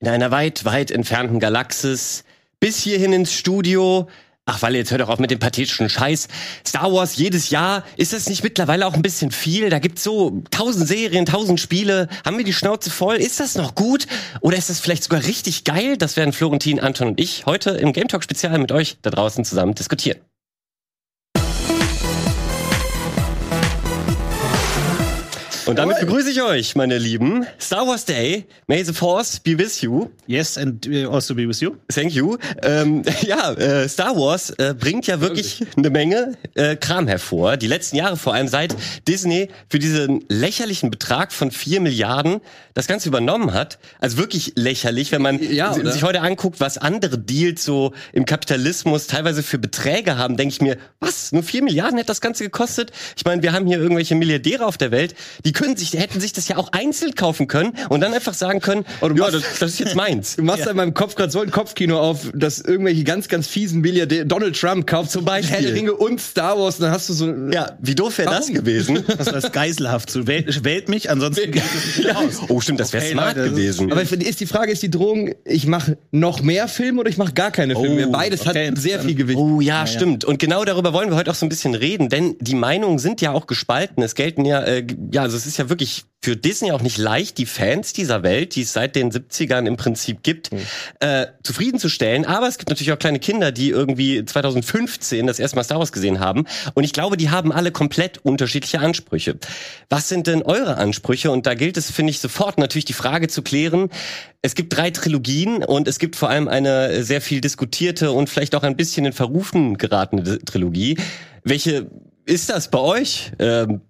in einer weit, weit entfernten Galaxis bis hierhin ins Studio. Ach, weil jetzt hört doch auf mit dem pathetischen Scheiß. Star Wars jedes Jahr, ist das nicht mittlerweile auch ein bisschen viel? Da gibt's so tausend Serien, tausend Spiele. Haben wir die Schnauze voll? Ist das noch gut? Oder ist das vielleicht sogar richtig geil? Das werden Florentin, Anton und ich heute im Game Talk Spezial mit euch da draußen zusammen diskutieren. Und damit begrüße ich euch, meine Lieben. Star Wars Day. May the Force be with you. Yes, and uh, also be with you. Thank you. Ähm, ja, äh, Star Wars äh, bringt ja wirklich eine Menge äh, Kram hervor. Die letzten Jahre vor allem seit Disney für diesen lächerlichen Betrag von vier Milliarden das Ganze übernommen hat. Also wirklich lächerlich, wenn man Ja, sich heute anguckt, was andere Deals so im Kapitalismus teilweise für Beträge haben, denke ich mir, was? Nur vier Milliarden hätte das Ganze gekostet? Ich meine, wir haben hier irgendwelche Milliardäre auf der Welt, die können sich, hätten sich das ja auch einzeln kaufen können und dann einfach sagen können, Oh, du ja, machst- das, das ist jetzt meins. Du machst in meinem Kopf gerade so ein Kopfkino auf, dass irgendwelche ganz, ganz fiesen Milliardäre, Donald Trump kauft zum Beispiel Herr Ringe und Star Wars, und dann hast du so, Ja, wie doof wäre das gewesen? Das war geiselhaft. So, wählt, wählt mich, ansonsten geht es nicht raus. Oh, stimmt, das wäre Okay, smart Leute, gewesen. aber ist die Frage, ist die Drohung, ich mache noch mehr Filme oder ich mache gar keine Filme mehr? Beides okay, hat sehr viel Gewicht. Oh ja, stimmt. Und genau darüber wollen wir heute auch so ein bisschen reden, denn die Meinungen sind ja auch gespalten. Es gelten ja, äh, ja, also es ist ja wirklich für Disney auch nicht leicht, die Fans dieser Welt, die es seit den 70ern im Prinzip gibt, äh, zufriedenzustellen. Aber es gibt natürlich auch kleine Kinder, die irgendwie 2015 das erste Mal Star Wars gesehen haben. Und ich glaube, die haben alle komplett unterschiedliche Ansprüche. Was sind denn eure Ansprüche? Und da gilt es, finde ich, sofort natürlich die Frage zu klären. Es gibt drei Trilogien und es gibt vor allem eine sehr viel diskutierte und vielleicht auch ein bisschen in Verrufen geratene Trilogie. Welche ist das bei euch? Ähm,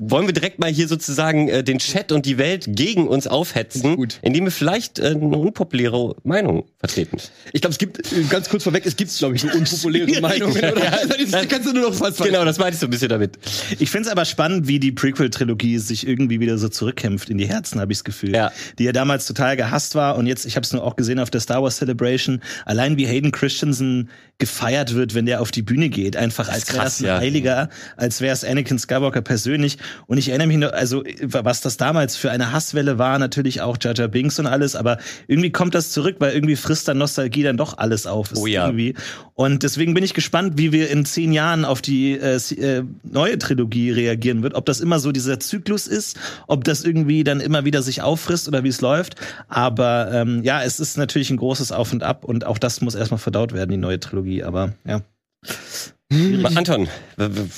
wollen wir direkt mal hier sozusagen äh, den Chat und die Welt gegen uns aufhetzen, Gut. indem wir vielleicht äh, eine unpopuläre Meinung vertreten? Ich glaube, es gibt, äh, ganz kurz vorweg, es gibt, glaube ich, so unpopuläre Meinungen, oder? Das kannst du nur noch fast Genau, das meinte ich so ein bisschen damit. Ich finde es aber spannend, wie die Prequel-Trilogie sich irgendwie wieder so zurückkämpft in die Herzen, habe ich das Gefühl. Ja. Die ja damals total gehasst war und jetzt, ich habe es nur auch gesehen auf der Star Wars Celebration, allein wie Hayden Christensen gefeiert wird, wenn der auf die Bühne geht, einfach als krass, das ein ja. Heiliger, als wäre es Anakin Skywalker persönlich. Und ich erinnere mich noch, also was das damals für eine Hasswelle war, natürlich auch Jar Jar Binks und alles, aber irgendwie kommt das zurück, weil irgendwie frisst dann Nostalgie dann doch alles auf. Oh ja. Irgendwie. Und deswegen bin ich gespannt, wie wir in zehn Jahren auf die äh, äh, neue Trilogie reagieren wird. Ob das immer so dieser Zyklus ist, ob das irgendwie dann immer wieder sich auffrisst oder wie es läuft. Aber ähm, ja, es ist natürlich ein großes Auf und Ab und auch das muss erstmal verdaut werden, die neue Trilogie. Aber ja. Anton, w- w-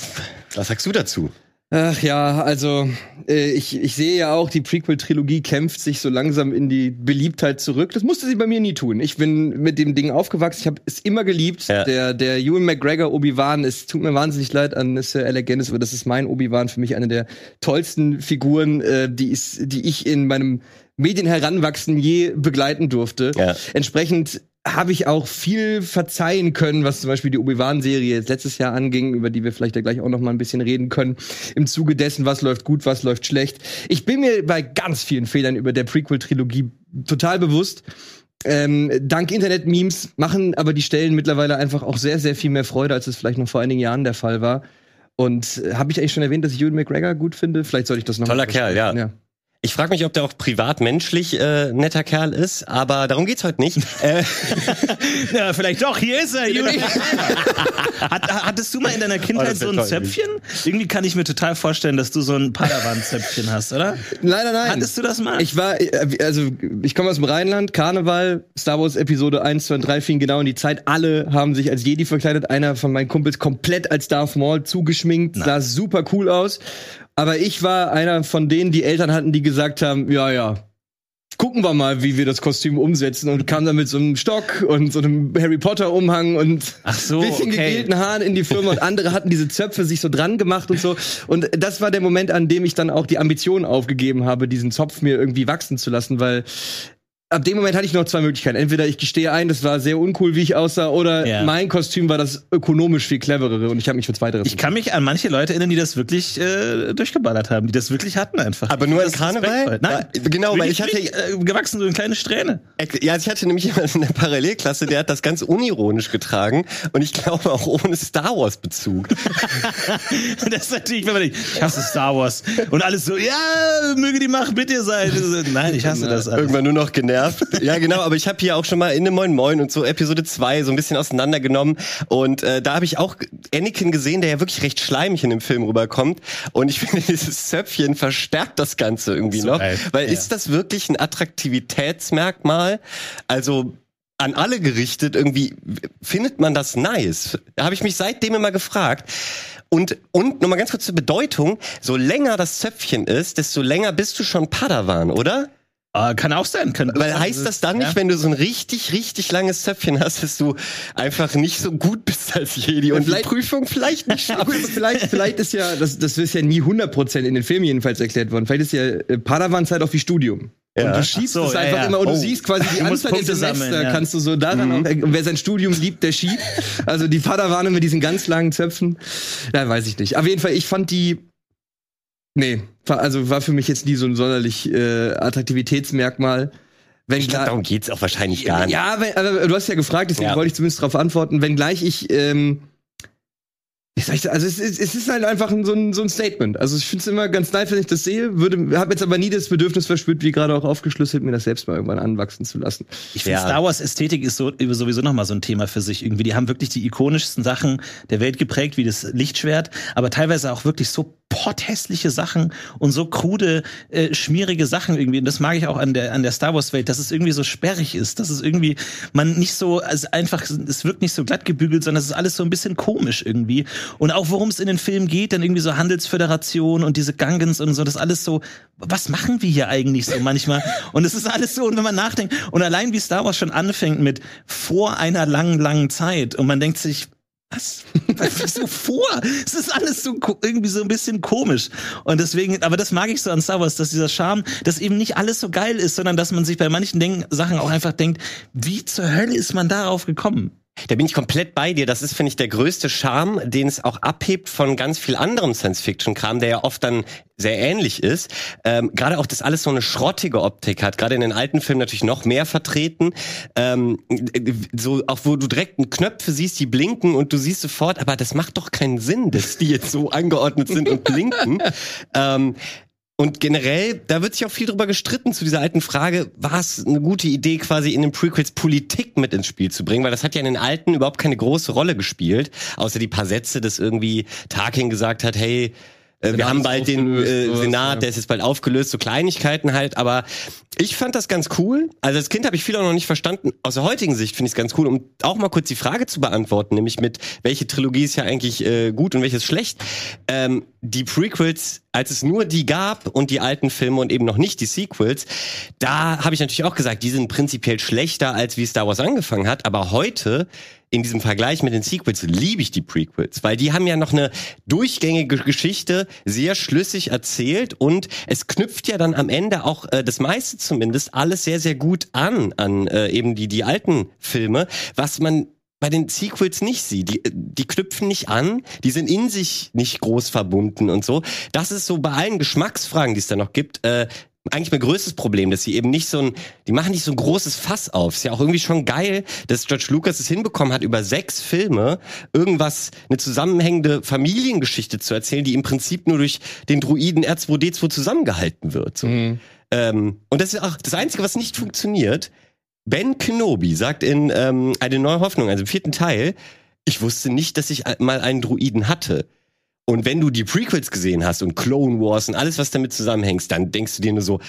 was sagst du dazu? Ach ja, also äh, ich, ich sehe ja auch, die Prequel-Trilogie kämpft sich so langsam in die Beliebtheit zurück. Das musste sie bei mir nie tun. Ich bin mit dem Ding aufgewachsen. Ich habe es immer geliebt. Ja. Der, der Ewan McGregor Obi-Wan, es tut mir wahnsinnig leid an Sir Alec Guinness, aber das ist mein Obi-Wan, für mich eine der tollsten Figuren, äh, die, ist, die ich in meinem Medienheranwachsen je begleiten durfte. Ja. Entsprechend habe ich auch viel verzeihen können, was zum Beispiel die Obi-Wan-Serie jetzt letztes Jahr anging, über die wir vielleicht ja gleich auch noch mal ein bisschen reden können, im Zuge dessen, was läuft gut, was läuft schlecht. Ich bin mir bei ganz vielen Fehlern über der Prequel-Trilogie total bewusst. Ähm, dank Internet-Memes machen aber die Stellen mittlerweile einfach auch sehr, sehr viel mehr Freude, als es vielleicht noch vor einigen Jahren der Fall war. Und äh, habe ich eigentlich schon erwähnt, dass ich Ewan McGregor gut finde? Vielleicht sollte ich das noch Toller mal Kerl, ja. ja. Ich frage mich, ob der auch privat menschlich äh, netter Kerl ist, aber darum geht's heute nicht. äh, ja, vielleicht doch. Hier ist er. Julian. Hat, hattest du mal in deiner Oh, Kindheit wär so ein toll. Zöpfchen? Irgendwie kann ich mir total vorstellen, dass du so ein Padawan-Zöpfchen hast, oder? Nein, nein, nein. Hattest du das mal? Ich war, äh, also ich komme aus dem Rheinland, Karneval, Star Wars Episode 1, 2 und 3 fing genau in die Zeit. Alle haben sich als Jedi verkleidet. Einer von meinen Kumpels komplett als Darth Maul zugeschminkt, sah super cool aus. Aber ich war einer von denen, die Eltern hatten, die gesagt haben, ja, ja, gucken wir mal, wie wir das Kostüm umsetzen und kam dann mit so einem Stock und so einem Harry Potter Umhang und Ach so, bisschen okay. gegelten Haaren in die Firma und andere hatten diese Zöpfe sich so dran gemacht und so und das war der Moment, an dem ich dann auch die Ambition aufgegeben habe, diesen Zopf mir irgendwie wachsen zu lassen, weil ab dem Moment hatte ich noch zwei Möglichkeiten. Entweder ich gestehe ein, das war sehr uncool, wie ich aussah, oder Ja. mein Kostüm war das ökonomisch viel cleverere und ich habe mich für zweiteres Ich kann mich an manche Leute erinnern, die das wirklich äh, durchgeballert haben, die das wirklich hatten einfach. Aber nur ist Karneval? Nein, Ja, genau, weil ich hatte- äh, gewachsen so eine kleine Strähne. Ja, also ich hatte nämlich jemanden in der Parallelklasse, der hat das ganz unironisch getragen und ich glaube auch ohne Star Wars Bezug. Das ist natürlich, wenn man denkt, ich hasse Star Wars und alles so, ja, möge die Macht mit dir sein. Nein, ich hasse das alles. Irgendwann nur noch genervt genervt. Ja, genau, aber ich habe hier auch schon mal in dem Moin Moin und so Episode 2 so ein bisschen auseinandergenommen und äh, da habe ich auch Anakin gesehen, der ja wirklich recht schleimig in dem Film rüberkommt und ich finde dieses Zöpfchen verstärkt das ganze irgendwie So noch, geil. weil Ja. ist das wirklich ein Attraktivitätsmerkmal? Also an alle gerichtet, irgendwie findet man das nice. Da habe ich mich seitdem immer gefragt. Und, und nochmal ganz kurz zur Bedeutung, so länger das Zöpfchen ist, desto länger bist du schon Padawan, oder? Äh, kann auch sein. Kann Weil heißt das dann nicht, wenn du so ein richtig, richtig langes Zöpfchen hast, dass du einfach nicht so gut bist als Jedi und die vielleicht- Prüfung vielleicht nicht Ja, gut, schaffst? vielleicht, vielleicht ist ja, das, das ist ja nie 100% in den Filmen jedenfalls erklärt worden. Vielleicht ist ja äh, Padawan-Zeit auch wie Studium. Ja. Und du schiebst so, es ja, einfach ja. immer und Oh. du siehst quasi die Anzahl der Semester, ja. kannst du so daran auch, und wer sein Studium liebt, der schiebt. Also die Padawane mit diesen ganz langen Zöpfen, ja, weiß ich nicht. Auf jeden Fall, ich fand die, nee, war- also war für mich jetzt nie so ein sonderlich äh, Attraktivitätsmerkmal. Wenn Ich glaube, darum geht's auch wahrscheinlich gar nicht. ja, wenn, aber du hast ja gefragt, deswegen Ja. wollte ich zumindest darauf antworten. Wenngleich ich, ähm, ich sagen, also es ist, es ist halt einfach ein, so, ein, so ein Statement. Also ich finde es immer ganz nice, wenn ich das sehe. Würde, habe jetzt aber nie das Bedürfnis verspürt, wie gerade auch aufgeschlüsselt, mir das selbst mal irgendwann anwachsen zu lassen. Ich finde, Ja. Star Wars Ästhetik ist so, sowieso nochmal so ein Thema für sich irgendwie. Die haben wirklich die ikonischsten Sachen der Welt geprägt, wie das Lichtschwert, aber teilweise auch wirklich so potthässliche Sachen und so krude, äh, schmierige Sachen irgendwie. Und das mag ich auch an der, an der Star Wars Welt, dass es irgendwie so sperrig ist, dass es irgendwie, man nicht so, also einfach, es wirkt nicht so glatt gebügelt, sondern es ist alles so ein bisschen komisch irgendwie. Und auch worum es in den Filmen geht, dann irgendwie so Handelsföderation und diese Gangens und so, das alles so, was machen wir hier eigentlich so manchmal? Und es ist alles so, und wenn man nachdenkt, und allein wie Star Wars schon anfängt mit vor einer langen, langen Zeit, und man denkt sich, was? Wieso vor? Es ist alles so irgendwie so ein bisschen komisch. Und deswegen, aber das mag ich so an Star Wars, dass dieser Charme, dass eben nicht alles so geil ist, sondern dass man sich bei manchen Denk Sachen auch einfach denkt, wie zur Hölle ist man darauf gekommen? Da bin ich komplett bei dir. Das ist, finde ich, der größte Charme, den es auch abhebt von ganz viel anderem Science-Fiction-Kram, der ja oft dann sehr ähnlich ist. Ähm, Gerade auch, dass alles so eine schrottige Optik hat. Gerade in den alten Filmen natürlich noch mehr vertreten. Ähm, so auch wo du direkt Knöpfe siehst, die blinken und du siehst sofort, aber das macht doch keinen Sinn, dass die jetzt so angeordnet sind und blinken. ähm, und generell, da wird sich auch viel drüber gestritten zu dieser alten Frage, war es eine gute Idee, quasi in den Prequels Politik mit ins Spiel zu bringen, weil das hat ja in den alten überhaupt keine große Rolle gespielt, außer die paar Sätze, dass irgendwie Tarkin gesagt hat, hey, äh, wir haben bald den äh, Senat, ja. der ist jetzt bald aufgelöst, so Kleinigkeiten halt, aber ich fand das ganz cool. Also als Kind habe ich viel auch noch nicht verstanden. Aus der heutigen Sicht finde ich es ganz cool, um auch mal kurz die Frage zu beantworten, nämlich mit welche Trilogie ist ja eigentlich äh, gut und welches schlecht. Ähm, die Prequels, als es nur die gab und die alten Filme und eben noch nicht die Sequels, da habe ich natürlich auch gesagt, die sind prinzipiell schlechter, als wie Star Wars angefangen hat. Aber heute in diesem Vergleich mit den Sequels liebe ich die Prequels, weil die haben ja noch eine durchgängige Geschichte, sehr schlüssig erzählt und es knüpft ja dann am Ende auch äh, das meiste zumindest alles sehr, sehr gut an, an äh, eben die, die alten Filme, was man bei den Sequels nicht sieht. Die, die knüpfen nicht an, die sind in sich nicht groß verbunden und so. Das ist so bei allen Geschmacksfragen, die es da noch gibt, äh, eigentlich mein größtes Problem, dass sie eben nicht so ein, die machen nicht so ein großes Fass auf. Ist ja auch irgendwie schon geil, dass George Lucas es hinbekommen hat, über sechs Filme irgendwas, eine zusammenhängende Familiengeschichte zu erzählen, die im Prinzip nur durch den Druiden R2D2 zusammengehalten wird. So. Ähm, und das ist auch das Einzige, was nicht funktioniert. Ben Kenobi sagt in ähm, Eine neue Hoffnung, also im vierten Teil, ich wusste nicht, dass ich mal einen Druiden hatte. Und wenn du die Prequels gesehen hast und Clone Wars und alles, was damit zusammenhängt, dann denkst du dir nur so,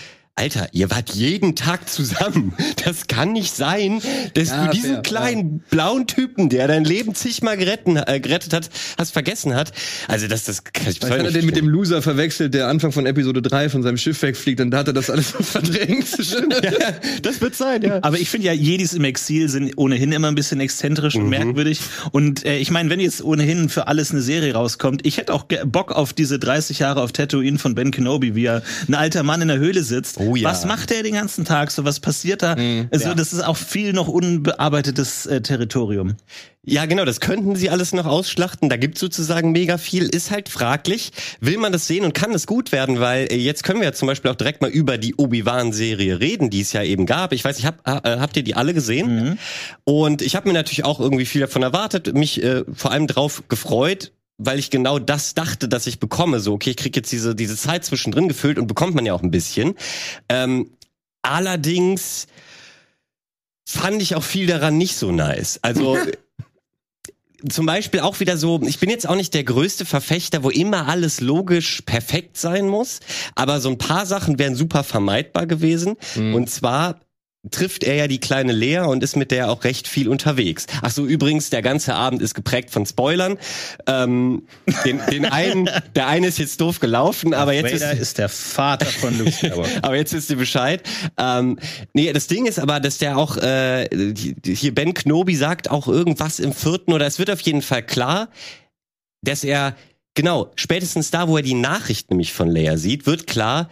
Alter, ihr wart jeden Tag zusammen. Das kann nicht sein, dass Ja, du diesen fair, kleinen blauen Typen, der dein Leben zigmal geretten, äh, gerettet hat, hast vergessen hat. Also das, das kann ich Vielleicht hat er den mit dem Loser verwechselt, der Anfang von Episode 3 von seinem Schiff wegfliegt, und da hat er das alles verdrängt. ja, das wird sein, ja. Aber ich finde ja, Jedis im Exil sind ohnehin immer ein bisschen exzentrisch Mhm. und merkwürdig. Und äh, ich meine, wenn jetzt ohnehin für alles eine Serie rauskommt, ich hätte auch Bock auf diese 30 Jahre auf Tatooine von Ben Kenobi, wie er ein alter Mann in der Höhle sitzt. Oh ja. Was macht er den ganzen Tag? So was passiert da? also ja. das ist auch viel noch unbearbeitetes äh, Territorium. Ja, genau, das könnten sie alles noch ausschlachten. Da gibt's sozusagen mega viel. Ist halt fraglich. Will man das sehen und kann es gut werden? Weil äh, jetzt können wir ja zum Beispiel auch direkt mal über die Obi-Wan-Serie reden, die es ja eben gab. Ich weiß, ich hab, äh, habt ihr die alle gesehen? Und ich habe mir natürlich auch irgendwie viel davon erwartet, mich äh, vor allem drauf gefreut, weil ich genau das dachte, dass ich bekomme. So, okay, ich krieg jetzt diese, diese Zeit zwischendrin gefüllt und bekommt man ja auch ein bisschen. Ähm, allerdings fand ich auch viel daran nicht so nice. Also zum Beispiel auch wieder so, ich bin jetzt auch nicht der größte Verfechter, wo immer alles logisch perfekt sein muss, aber so ein paar Sachen wären super vermeidbar gewesen. Und zwar trifft er ja die kleine Lea und ist mit der auch recht viel unterwegs. Ach so, übrigens, der ganze Abend ist geprägt von Spoilern. Ähm, den, den einen, der eine ist jetzt doof gelaufen, aber jetzt Vader ist, ist der Vater von Luke Skywalker. aber jetzt wisst ihr Bescheid. Ähm, nee, das Ding ist aber, dass der auch, äh, hier Ben Knobi sagt auch irgendwas im vierten oder es wird auf jeden Fall klar, dass er, genau, spätestens da, wo er die Nachricht nämlich von Leia sieht, wird klar,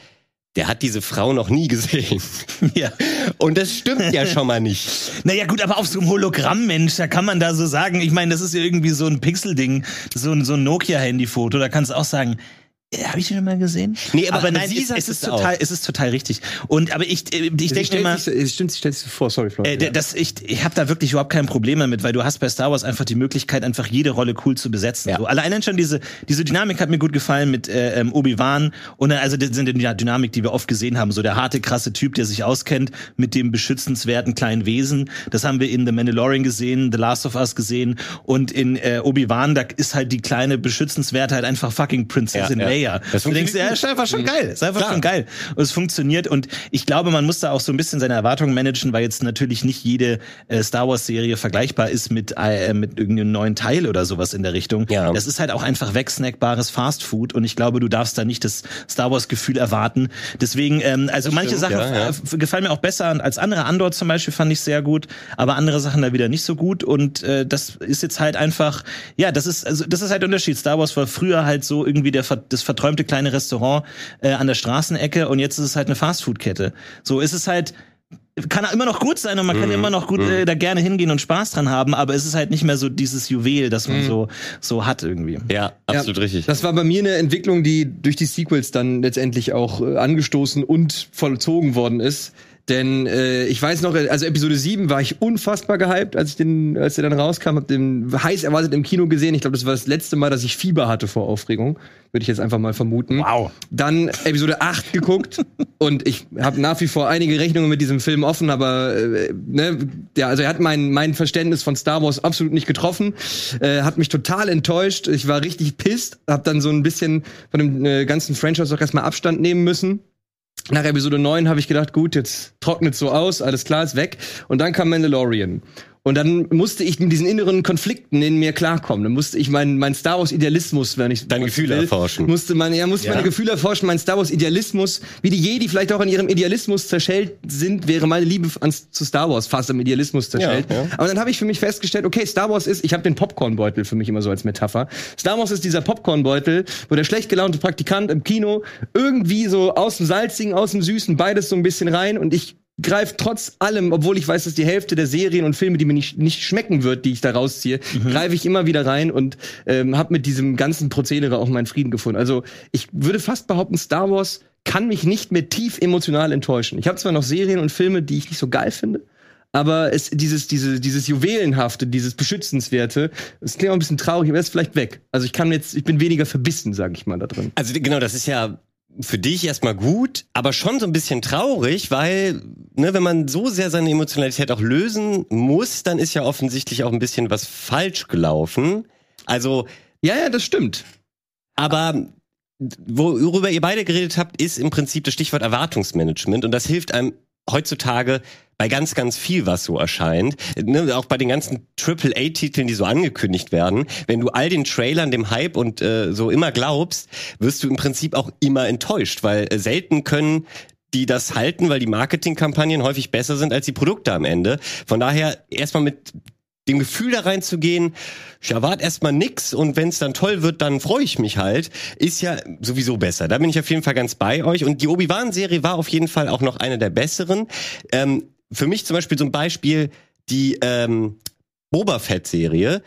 der hat diese Frau noch nie gesehen. ja. Und das stimmt ja schon mal nicht. Naja, gut, aber auf so einem Hologramm, Mensch, da kann man da so sagen, ich meine, das ist ja irgendwie so ein Pixel-Ding, so ein, so ein Nokia-Handy-Foto, da kannst du auch sagen, habe ich den schon mal gesehen? Nee, aber nein, sie es, sagt es ist es total, auch. es ist total richtig. Und aber ich, äh, ich denke stellt sich, stimmt, sie stellt sich vor, sorry, Florian. Äh, d- das, ich ich habe da wirklich überhaupt kein Problem damit, weil du hast bei Star Wars einfach die Möglichkeit, einfach jede Rolle cool zu besetzen. Ja. So, allein schon diese, diese Dynamik hat mir gut gefallen mit äh, ähm, Obi-Wan und dann, also das sind die Dynamik, die wir oft gesehen haben. So der harte, krasse Typ, der sich auskennt mit dem beschützenswerten kleinen Wesen. Das haben wir in The Mandalorian gesehen, The Last of Us gesehen und in äh, Obi-Wan, da ist halt die kleine beschützenswerte halt einfach fucking Prinzessin Ja, ja. Leia. Das du denkst, ja, ist einfach schon geil. Ist einfach Klar. schon geil. Und es funktioniert und ich glaube, man muss da auch so ein bisschen seine Erwartungen managen, weil jetzt natürlich nicht jede äh, Star Wars Serie vergleichbar ist mit äh, mit irgendeinem neuen Teil oder sowas in der Richtung. Ja. Das ist halt auch einfach wegsnackbares Fast Food und ich glaube, du darfst da nicht das Star Wars Gefühl erwarten. Deswegen ähm, also manche stimmt, Sachen ja, ja. gefallen mir auch besser als andere. Andor zum Beispiel fand ich sehr gut, aber andere Sachen da wieder nicht so gut und äh, das ist jetzt halt einfach ja, das ist also das ist halt Unterschied. Star Wars war früher halt so irgendwie der das verträumte kleine Restaurant äh, an der Straßenecke und jetzt ist es halt eine Fastfood-Kette. So ist es halt kann immer noch gut sein und man Mhm. kann immer noch gut äh, da gerne hingehen und Spaß dran haben, aber es ist halt nicht mehr so dieses Juwel, das Mhm. man so so hat irgendwie. Ja, absolut Ja, richtig. Das war bei mir eine Entwicklung, die durch die Sequels dann letztendlich auch äh, angestoßen und vollzogen worden ist. Denn äh, ich weiß noch, also Episode 7 war ich unfassbar gehypt, als ich den, als der dann rauskam, hab den heiß erwartet im Kino gesehen. Ich glaube, das war das letzte Mal, dass ich Fieber hatte vor Aufregung. Würde ich jetzt einfach mal vermuten. Wow. Dann Episode 8 geguckt und ich habe nach wie vor einige Rechnungen mit diesem Film offen, aber äh, ne, ja, also er hat mein mein Verständnis von Star Wars absolut nicht getroffen, äh, hat mich total enttäuscht. Ich war richtig pisst, habe dann so ein bisschen von dem äh, ganzen Franchise auch erstmal Abstand nehmen müssen. Nach Episode 9 habe ich gedacht, gut, jetzt trocknet so aus, alles klar, ist weg. Und dann kam Mandalorian. Und dann musste ich mit diesen inneren Konflikten in mir klarkommen. Dann musste ich meinen mein Star Wars Idealismus, wenn ich Deine Gefühle will, erforschen. Musste man, ja, musste Ja. meine Gefühle erforschen, mein Star Wars Idealismus, wie die Jedi vielleicht auch an ihrem Idealismus zerschellt sind, wäre meine Liebe ans, zu Star Wars fast am Idealismus zerschellt. Ja, ja. Aber dann habe ich für mich festgestellt, okay, Star Wars ist, ich habe den Popcornbeutel für mich immer so als Metapher. Star Wars ist dieser Popcornbeutel, wo der schlecht gelaunte Praktikant im Kino irgendwie so aus dem Salzigen, aus dem Süßen, beides so ein bisschen rein und ich greife trotz allem, obwohl ich weiß, dass die Hälfte der Serien und Filme, die mir nicht, nicht schmecken wird, die ich da rausziehe, greife ich immer wieder rein und ähm, habe mit diesem ganzen Prozedere auch meinen Frieden gefunden. Also ich würde fast behaupten, Star Wars kann mich nicht mehr tief emotional enttäuschen. Ich habe zwar noch Serien und Filme, die ich nicht so geil finde, aber es, dieses, diese, dieses Juwelenhafte, dieses Beschützenswerte, das klingt auch ein bisschen traurig, aber ist vielleicht weg. Also ich kann jetzt, ich bin weniger verbissen, sage ich mal, da drin. Also genau, das ist ja für dich erstmal gut, aber schon so ein bisschen traurig, weil, ne, wenn man so sehr seine Emotionalität auch lösen muss, dann ist ja offensichtlich auch ein bisschen was falsch gelaufen. Also, Ja, ja, das stimmt. aber worüber ihr beide geredet habt, ist im Prinzip das Stichwort Erwartungsmanagement und das hilft einem heutzutage bei ganz, ganz viel, was so erscheint. Ne, auch bei den ganzen Triple-A-Titeln, die so angekündigt werden. Wenn du all den Trailern, dem Hype und äh, so immer glaubst, wirst du im Prinzip auch immer enttäuscht, weil äh, selten können die das halten, weil die Marketingkampagnen häufig besser sind als die Produkte am Ende. Von daher erstmal mit dem Gefühl da reinzugehen, ich erwarte erstmal nix und wenn es dann toll wird, dann freue ich mich halt, ist ja sowieso besser. Da bin ich auf jeden Fall ganz bei euch. Und die Obi-Wan-Serie war auf jeden Fall auch noch eine der besseren. Ähm, für mich zum Beispiel so ein Beispiel die ähm, Boba Fett-Serie.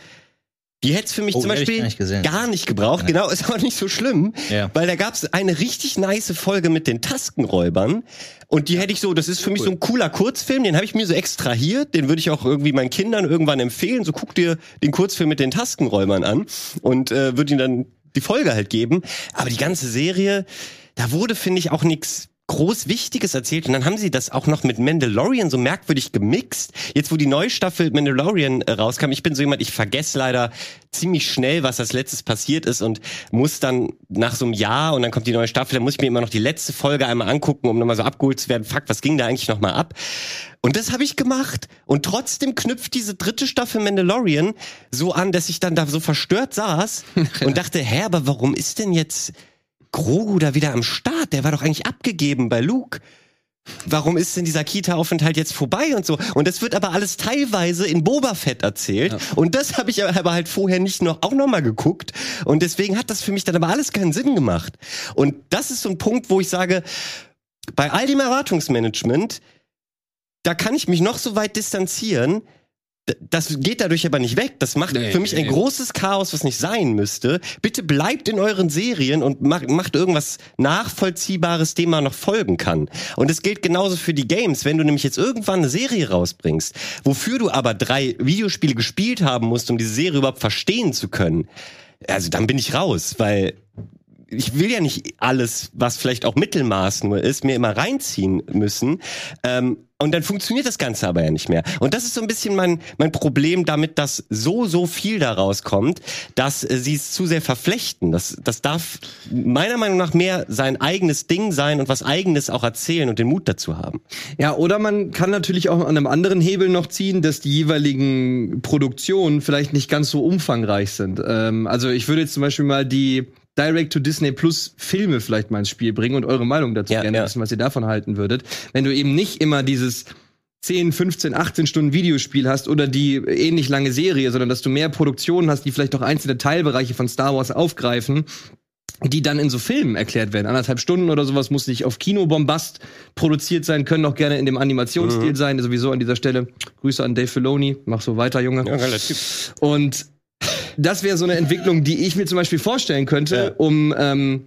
Die hätte es für mich Oh, zum Beispiel gar nicht gar nicht gebraucht. Genau, ist aber nicht so schlimm, Ja. weil da gab es eine richtig nice Folge mit den Taskenräubern. Und die hätte ich so, das ist für mich so ein cooler Kurzfilm, den habe ich mir so extrahiert, den würde ich auch irgendwie meinen Kindern irgendwann empfehlen. So guck dir den Kurzfilm mit den Taskenräubern an und äh, würde ihnen dann die Folge halt geben. Aber die ganze Serie, da wurde, finde ich, auch nichts groß Wichtiges erzählt und dann haben sie das auch noch mit Mandalorian so merkwürdig gemixt. Jetzt, wo die neue Staffel Mandalorian äh, rauskam, ich bin so jemand, ich vergesse leider ziemlich schnell, was als letztes passiert ist und muss dann nach so einem Jahr und dann kommt die neue Staffel, dann muss ich mir immer noch die letzte Folge einmal angucken, um nochmal so abgeholt zu werden. Fuck, was ging da eigentlich nochmal ab? Und das habe ich gemacht. Und trotzdem knüpft diese dritte Staffel Mandalorian so an, dass ich dann da so verstört saß und dachte, hä, aber warum ist denn jetzt Grogu da wieder am Start? Der war doch eigentlich abgegeben bei Luke. Warum ist denn dieser Kita-Aufenthalt jetzt vorbei und so? Und das wird aber alles teilweise in Boba Fett erzählt. Und das habe ich aber halt vorher nicht noch auch noch mal geguckt. Und deswegen hat das für mich dann aber alles keinen Sinn gemacht. Und das ist so ein Punkt, wo ich sage, bei all dem Erwartungsmanagement, da kann ich mich noch so weit distanzieren. Das geht dadurch aber nicht weg. Das macht Nee, für mich ein nee. großes Chaos, was nicht sein müsste. Bitte bleibt in euren Serien und macht, macht irgendwas Nachvollziehbares, dem man noch folgen kann. Und es gilt genauso für die Games. Wenn du nämlich jetzt irgendwann eine Serie rausbringst, wofür du aber drei Videospiele gespielt haben musst, um diese Serie überhaupt verstehen zu können, also dann bin ich raus, weil ich will ja nicht alles, was vielleicht auch Mittelmaß nur ist, mir immer reinziehen müssen. Ähm, und dann funktioniert das Ganze aber ja nicht mehr. Und das ist so ein bisschen mein, mein Problem damit, dass so, so viel daraus kommt, dass äh, sie es zu sehr verflechten. Das, das darf meiner Meinung nach mehr sein eigenes Ding sein und was eigenes auch erzählen und den Mut dazu haben. Ja, oder man kann natürlich auch an einem anderen Hebel noch ziehen, dass die jeweiligen Produktionen vielleicht nicht ganz so umfangreich sind. Ähm, also ich würde jetzt zum Beispiel mal die Direct to Disney Plus Filme vielleicht mal ins Spiel bringen und eure Meinung dazu Ja, gerne ja. wissen, was ihr davon halten würdet. Wenn du eben nicht immer dieses 10, 15, 18 Stunden Videospiel hast oder die ähnlich lange Serie, sondern dass du mehr Produktionen hast, die vielleicht auch einzelne Teilbereiche von Star Wars aufgreifen, die dann in so Filmen erklärt werden. Anderthalb Stunden oder sowas muss nicht auf Kinobombast produziert sein, können auch gerne in dem Animationsstil sein. Sowieso an dieser Stelle Grüße an Dave Filoni. Mach so weiter, Junge. relativ. Und das wäre so eine Entwicklung, die ich mir zum Beispiel vorstellen könnte, Ja. um ähm,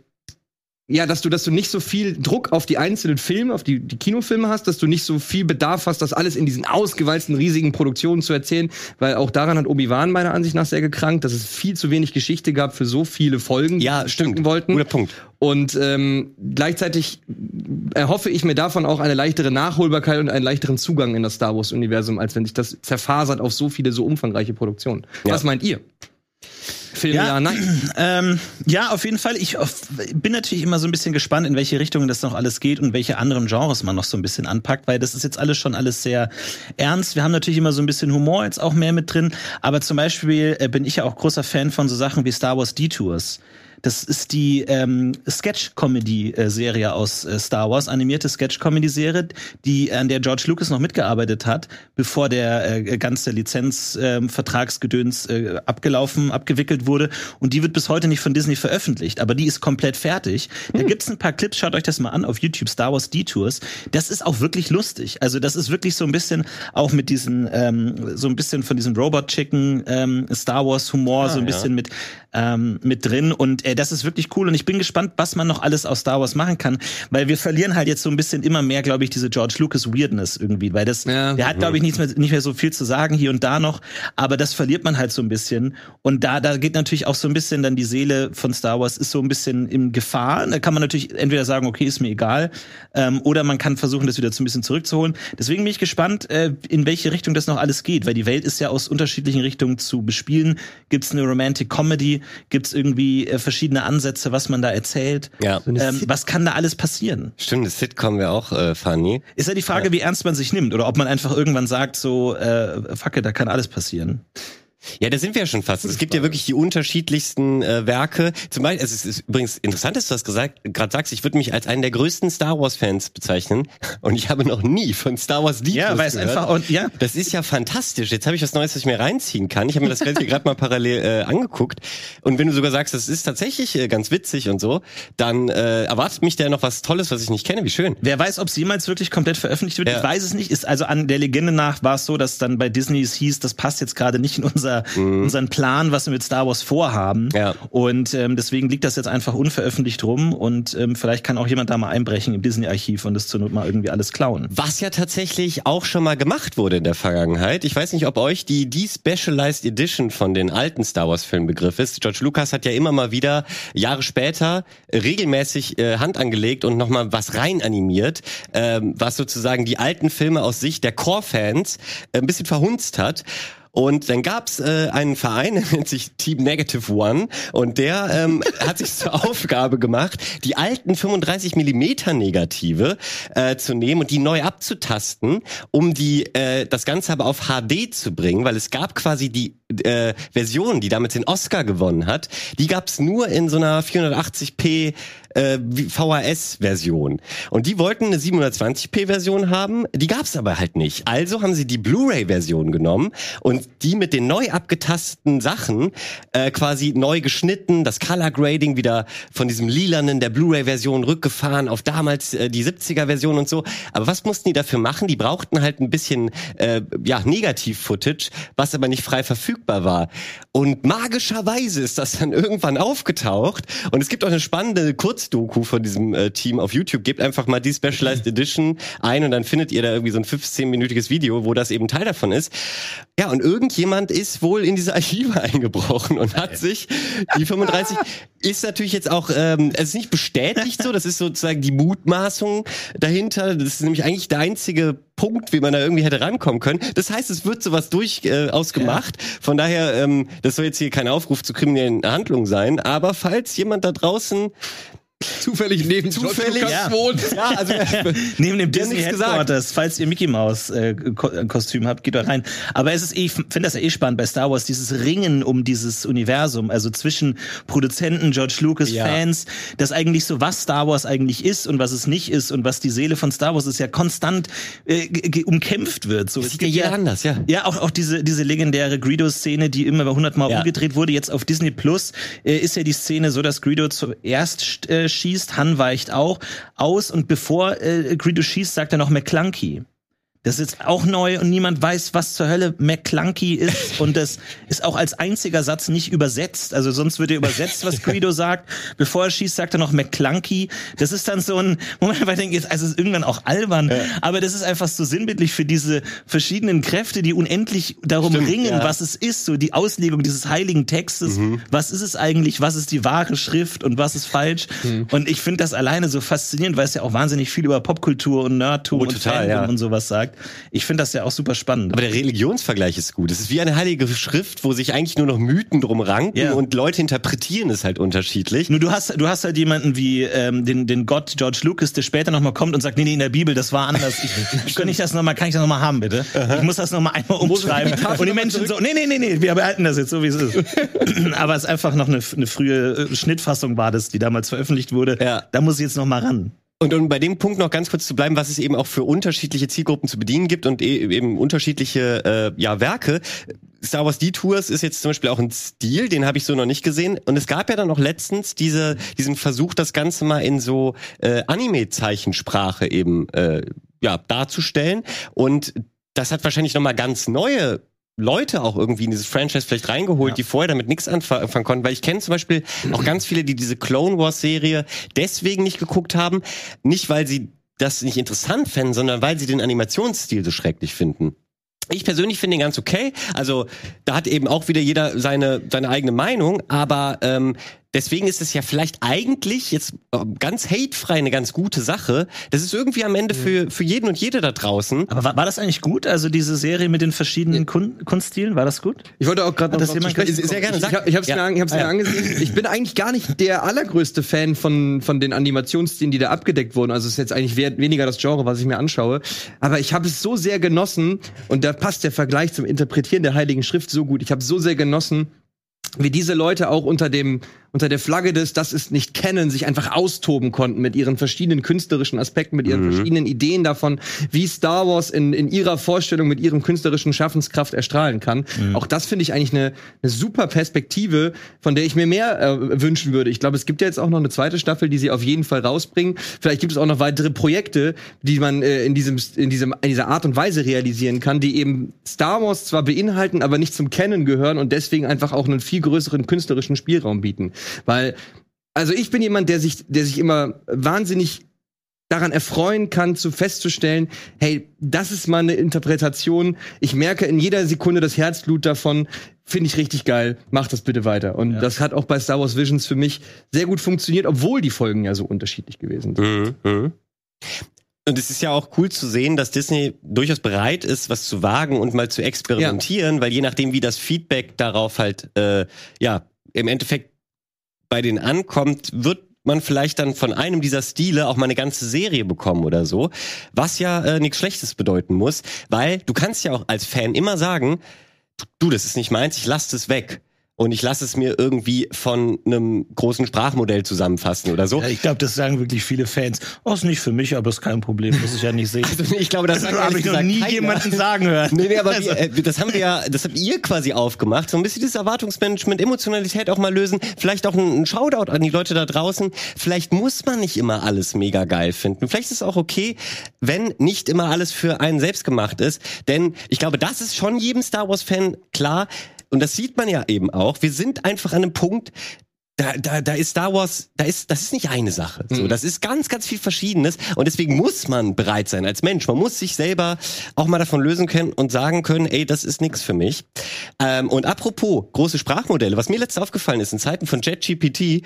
ja, dass du, dass du nicht so viel Druck auf die einzelnen Filme, auf die, die Kinofilme hast, dass du nicht so viel Bedarf hast, das alles in diesen ausgewalzten, riesigen Produktionen zu erzählen, weil auch daran hat Obi-Wan meiner Ansicht nach sehr gekrankt, dass es viel zu wenig Geschichte gab für so viele Folgen, die Ja, stimmt. wollten. Guter Punkt. Und ähm, gleichzeitig erhoffe ich mir davon auch eine leichtere Nachholbarkeit und einen leichteren Zugang in das Star Wars-Universum, als wenn sich das zerfasert auf so viele so umfangreiche Produktionen. Ja. Was meint ihr? Filme, ja, Ja. nein. Ähm, ja, auf jeden Fall. Ich auf, bin natürlich immer so ein bisschen gespannt, in welche Richtung das noch alles geht und welche anderen Genres man noch so ein bisschen anpackt, weil das ist jetzt alles schon alles sehr ernst. Wir haben natürlich immer so ein bisschen Humor jetzt auch mehr mit drin, aber zum Beispiel äh, bin ich ja auch großer Fan von so Sachen wie Star Wars Detours. Das ist die ähm, Sketch-Comedy-Serie aus äh, Star Wars, animierte Sketch-Comedy-Serie, die an der George Lucas noch mitgearbeitet hat, bevor der äh, ganze Lizenzvertragsgedöns äh, abgelaufen, abgewickelt wurde. Und die wird bis heute nicht von Disney veröffentlicht, aber die ist komplett fertig. Da gibt's ein paar Clips, schaut euch das mal an auf YouTube, Star Wars Detours. Das ist auch wirklich lustig. Also das ist wirklich so ein bisschen auch mit diesen, ähm, so ein bisschen von diesem Robot Chicken ähm, Star Wars Humor, so ein ja. bisschen mit ähm, mit drin und äh, das ist wirklich cool und ich bin gespannt, was man noch alles aus Star Wars machen kann, weil wir verlieren halt jetzt so ein bisschen immer mehr, glaube ich, diese George Lucas Weirdness irgendwie, weil das, Ja. der hat glaube ich nichts mehr, nicht mehr so viel zu sagen hier und da noch, aber das verliert man halt so ein bisschen und da da geht natürlich auch so ein bisschen dann die Seele von Star Wars ist so ein bisschen in Gefahr. Da kann man natürlich entweder sagen, okay, ist mir egal, ähm, oder man kann versuchen, das wieder so ein bisschen zurückzuholen. Deswegen bin ich gespannt, äh, in welche Richtung das noch alles geht, weil die Welt ist ja aus unterschiedlichen Richtungen zu bespielen. Gibt's eine Romantic Comedy? Gibt's irgendwie äh, verschiedene Ansätze, was man da erzählt? Ja. Ähm, was kann da alles passieren? Stimmt, das Sitcom wäre auch äh, funny. Ist ja die Frage, wie ernst man sich nimmt oder ob man einfach irgendwann sagt, so, äh, fuck it, da kann alles passieren. Ja, da sind wir ja schon fast. Es gibt ja wirklich die unterschiedlichsten äh, Werke. Zum Beispiel, es ist, ist übrigens interessant, dass du das gesagt, gerade sagst, ich würde mich als einen der größten Star Wars Fans bezeichnen und ich habe noch nie von Star Wars Detours Ja, weil es einfach und ja, Das ist ja fantastisch. Jetzt habe ich was Neues, was ich mir reinziehen kann. Ich habe mir das Ganze gerade mal parallel äh, angeguckt. Und wenn du sogar sagst, das ist tatsächlich äh, ganz witzig und so, dann äh, erwartet mich da noch was Tolles, was ich nicht kenne. Wie schön. Wer weiß, ob es jemals wirklich komplett veröffentlicht wird. Ja. Ich weiß es nicht. Ist also an der Legende nach war es so, dass dann bei Disney es hieß, das passt jetzt gerade nicht in unser unser, unseren Plan, was wir mit Star Wars vorhaben. Ja. Und ähm, deswegen liegt das jetzt einfach unveröffentlicht rum und ähm, vielleicht kann auch jemand da mal einbrechen im Disney-Archiv und das zur Not mal irgendwie alles klauen. Was ja tatsächlich auch schon mal gemacht wurde in der Vergangenheit. Ich weiß nicht, ob euch die Despecialized Edition von den alten Star Wars Filmen Begriff ist. George Lucas hat ja immer mal wieder Jahre später regelmäßig äh, Hand angelegt und nochmal was rein animiert, ähm, was sozusagen die alten Filme aus Sicht der Core-Fans äh, ein bisschen verhunzt hat. Und dann gab's äh, einen Verein, der nennt sich Team Negative One, und der ähm, hat sich zur Aufgabe gemacht, die alten 35 Millimeter Negative äh, zu nehmen und die neu abzutasten, um die äh, das Ganze aber auf HD zu bringen, weil es gab quasi die äh, Version, die damit den Oscar gewonnen hat, die gab's nur in so einer 480p äh, VHS-Version. Und die wollten eine 720p-Version haben, die gab's aber halt nicht. Also haben sie die Blu-ray-Version genommen und die mit den neu abgetasteten Sachen äh, quasi neu geschnitten, das Color Grading wieder von diesem lilanen der Blu-ray-Version rückgefahren auf damals äh, die 70er-Version und so. Aber was mussten die dafür machen? Die brauchten halt ein bisschen äh, ja Negativ-Footage, was aber nicht frei verfügbar war. Und magischerweise ist das dann irgendwann aufgetaucht. Und es gibt auch eine spannende Kurzdoku von diesem äh, Team auf YouTube. Gebt einfach mal die Specialized Edition ein und dann findet ihr da irgendwie so ein 15-minütiges Video, wo das eben Teil davon ist. Ja, und irgendjemand ist wohl in diese Archive eingebrochen und hat sich die 35 ist natürlich jetzt auch, ähm, es ist nicht bestätigt so, das ist sozusagen die Mutmaßung dahinter. Das ist nämlich eigentlich der einzige Punkt, wie man da irgendwie hätte rankommen können. Das heißt, es wird sowas durchaus äh, ausgemacht. Von daher, ähm, das soll jetzt hier kein Aufruf zu kriminellen Handlungen sein, aber falls jemand da draußen Zufällig neben Zufällig, ja. wohnt. ja, also Neben dem Disney nichts gesagt. Headquarters, falls ihr Mickey Mouse äh, Ko äh, Kostüm habt, geht da rein. Aber es ist eh, ich finde das ja eh spannend bei Star Wars, dieses Ringen um dieses Universum, also zwischen Produzenten, George Lucas, Ja. Fans, das eigentlich so, was Star Wars eigentlich ist und was es nicht ist und was die Seele von Star Wars ist, ja konstant äh, umkämpft wird. So, Das es sieht ja jeder anders, ja. Ja, auch, auch diese, diese legendäre Greedo-Szene, die immer bei 100 Mal Ja. umgedreht wurde, jetzt auf Disney Plus, äh, ist ja die Szene so, dass Greedo zuerst äh, schießt, Han weicht auch aus und bevor äh, Greedo schießt, sagt er noch McClunky. Das ist jetzt auch neu und niemand weiß, was zur Hölle McClunky ist. Und das ist auch als einziger Satz nicht übersetzt. Also sonst wird er übersetzt, was Greedo sagt. Bevor er schießt, sagt er noch McClunky. Das ist dann so ein Moment, wo ich denke, also es ist irgendwann auch albern. Aber das ist einfach so sinnbildlich für diese verschiedenen Kräfte, die unendlich darum Stimmt, ringen, ja. was es ist. So die Auslegung dieses heiligen Textes. Was ist es eigentlich? Was ist die wahre Schrift und was ist falsch? Und ich finde das alleine so faszinierend, weil es ja auch wahnsinnig viel über Popkultur und Nerdtum Oh, und total, Fandom ja. und sowas sagt. Ich finde das ja auch super spannend. Aber der Religionsvergleich ist gut. Es ist wie eine heilige Schrift, wo sich eigentlich nur noch Mythen drum ranken Ja. und Leute interpretieren es halt unterschiedlich. Nur du hast, du hast halt jemanden wie ähm, den, den Gott George Lucas, der später nochmal kommt und sagt, nee, nee, in der Bibel, das war anders. Ich, kann ich das noch mal, kann ich das nochmal haben, bitte? Ich muss das nochmal einmal umschreiben. Und die Menschen so, nee, nee, nee, nee, wir behalten das jetzt so, wie es ist. Aber es ist einfach noch eine, eine frühe äh, Schnittfassung war das, die damals veröffentlicht wurde. Ja. Da muss ich jetzt nochmal ran. Und um bei dem Punkt noch ganz kurz zu bleiben, was es eben auch für unterschiedliche Zielgruppen zu bedienen gibt und e eben unterschiedliche äh, ja, Werke. Star Wars Detours ist jetzt zum Beispiel auch ein Stil, den habe ich so noch nicht gesehen. Und es gab ja dann noch letztens diese, diesen Versuch, das Ganze mal in so äh, Anime-Zeichensprache eben äh, ja, darzustellen. Und das hat wahrscheinlich nochmal ganz neue Leute auch irgendwie in dieses Franchise vielleicht reingeholt, die vorher damit nichts anfa- anfangen konnten. Weil ich kenne zum Beispiel auch ganz viele, die diese Clone Wars Serie deswegen nicht geguckt haben. Nicht, weil sie das nicht interessant fänden, sondern weil sie den Animationsstil so schrecklich finden. Ich persönlich finde ihn ganz okay. Also da hat eben auch wieder jeder seine seine eigene Meinung, aber ähm, deswegen ist es ja vielleicht eigentlich jetzt äh, ganz hatefrei eine ganz gute Sache. Das ist irgendwie am Ende für für jeden und jede da draußen. Aber war, war das eigentlich gut? Also diese Serie mit den verschiedenen Kun Kunststilen, war das gut? Ich wollte auch gerade noch das jemand sprechen? Sehr gerne, Ich, ich, ich hab's Ja. mir, an- ich hab's Ah, mir ja. angesehen. Ich bin eigentlich gar nicht der allergrößte Fan von, von den Animationsstilen, die da abgedeckt wurden. Also es ist jetzt eigentlich we- weniger das Genre, was ich mir anschaue. Aber ich habe es so sehr genossen und da passt der Vergleich zum Interpretieren der Heiligen Schrift so gut. Ich habe so sehr genossen, wie diese Leute auch unter dem unter der Flagge des, das ist nicht kennen, sich einfach austoben konnten mit ihren verschiedenen künstlerischen Aspekten, mit ihren verschiedenen Ideen davon, wie Star Wars in, in ihrer Vorstellung mit ihrem künstlerischen Schaffenskraft erstrahlen kann. Auch das finde ich eigentlich eine, eine super Perspektive, von der ich mir mehr äh, wünschen würde. Ich glaube, es gibt ja jetzt auch noch eine zweite Staffel, die sie auf jeden Fall rausbringen. Vielleicht gibt es auch noch weitere Projekte, die man äh, in diesem in diesem in dieser Art und Weise realisieren kann, die eben Star Wars zwar beinhalten, aber nicht zum Kennen gehören und deswegen einfach auch einen viel größeren künstlerischen Spielraum bieten, weil also ich bin jemand, der sich der sich immer wahnsinnig daran erfreuen kann, zu festzustellen, hey, das ist mal eine Interpretation. Ich merke in jeder Sekunde das Herzblut davon. Finde ich richtig geil. Mach das bitte weiter. Und das hat auch bei Star Wars Visions für mich sehr gut funktioniert, obwohl die Folgen ja so unterschiedlich gewesen sind. Mhm. Mhm. Und es ist ja auch cool zu sehen, dass Disney durchaus bereit ist, was zu wagen und mal zu experimentieren, weil je nachdem, wie das Feedback darauf halt, äh, ja, im Endeffekt bei denen ankommt, wird man vielleicht dann von einem dieser Stile auch mal eine ganze Serie bekommen oder so, was ja äh, nichts Schlechtes bedeuten muss, weil du kannst ja auch als Fan immer sagen, du, das ist nicht meins, ich lasse das weg. Und ich lasse es mir irgendwie von einem großen Sprachmodell zusammenfassen oder so. Ja, ich glaube, das sagen wirklich viele Fans. Oh, ist nicht für mich, aber ist kein Problem, muss ich ja nicht sehen. Also, ich glaube, das sagt habe ich noch nie keiner. jemanden sagen hören. Nee, nee, aber Also- wir, äh, das haben wir ja, das habt ihr quasi aufgemacht. So ein bisschen das Erwartungsmanagement, Emotionalität auch mal lösen. Vielleicht auch ein, ein Shoutout an die Leute da draußen. Vielleicht muss man nicht immer alles mega geil finden. Vielleicht ist es auch okay, wenn nicht immer alles für einen selbst gemacht ist. Denn ich glaube, das ist schon jedem Star Wars-Fan klar. Und das sieht man ja eben auch. Wir sind einfach an einem Punkt, da, da, da ist Star Wars, da ist, das ist nicht eine Sache. So, das ist ganz, ganz viel Verschiedenes. Und deswegen muss man bereit sein als Mensch. Man muss sich selber auch mal davon lösen können und sagen können, ey, das ist nix für mich. Ähm, und apropos große Sprachmodelle, was mir letztens aufgefallen ist, in Zeiten von JetGPT,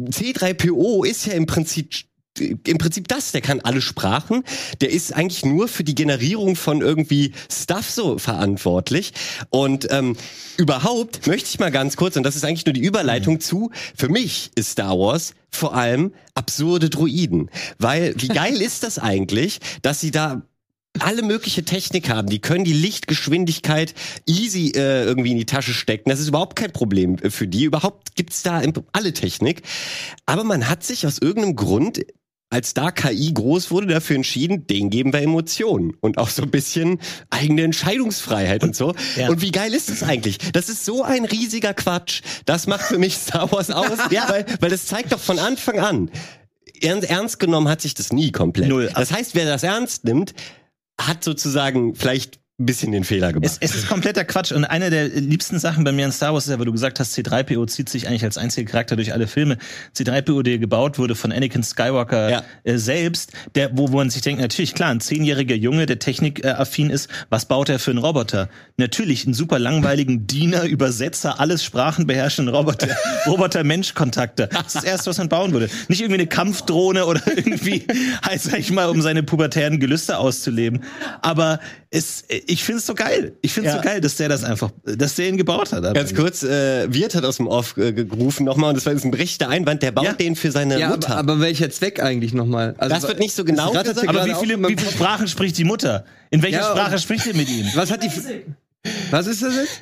C3PO ist ja im Prinzip im Prinzip das, der kann alle Sprachen, der ist eigentlich nur für die Generierung von irgendwie Stuff so verantwortlich und ähm, überhaupt möchte ich mal ganz kurz, und das ist eigentlich nur die Überleitung zu, für mich ist Star Wars vor allem absurde Droiden, weil wie geil ist das eigentlich, dass sie da alle mögliche Technik haben. Die können die Lichtgeschwindigkeit easy äh, irgendwie in die Tasche stecken. Das ist überhaupt kein Problem äh, für die. Überhaupt gibt's da alle Technik. Aber man hat sich aus irgendeinem Grund als da KI groß wurde, dafür entschieden, den geben wir Emotionen und auch so ein bisschen eigene Entscheidungsfreiheit und so. Ja. Und wie geil ist das eigentlich? Das ist so ein riesiger Quatsch. Das macht für mich Star Wars aus, Ja. weil, weil das zeigt doch von Anfang an. Ernst, ernst genommen hat sich das nie komplett. Null. Das heißt, wer das ernst nimmt, hat sozusagen vielleicht bisschen den Fehler gemacht. Es, es ist kompletter Quatsch. Und eine der liebsten Sachen bei mir in Star Wars ist ja, weil du gesagt hast, C3PO zieht sich eigentlich als einziger Charakter durch alle Filme. C3PO, der gebaut wurde von Anakin Skywalker Ja. äh, selbst, der, wo, wo man sich denkt, natürlich, klar, ein zehnjähriger Junge, der technikaffin ist, was baut er für einen Roboter? Natürlich einen super langweiligen Diener, Übersetzer, alles Sprachen beherrschenden Roboter, Roboter-Mensch-Kontakte. Das ist das Erste, was man bauen würde. Nicht irgendwie eine Kampfdrohne oder irgendwie, halt, sag ich mal, um seine pubertären Gelüste auszuleben. Aber es, ich finde es so geil. Ich finde es Ja. so geil, dass der das einfach, dass der ihn gebaut hat. Ganz kurz, äh, Wirt hat aus dem Off äh, gerufen nochmal und das war jetzt ein berechtigter Einwand, der baut Ja. den für seine Ja, aber, Mutter. aber welcher Zweck eigentlich nochmal? Also, Das wird nicht so genau gesagt, Aber wie viele, wie viele. Sprachen spricht die Mutter? In welcher Sprache spricht ihr mit ihm? Was hat die. Was ist das jetzt?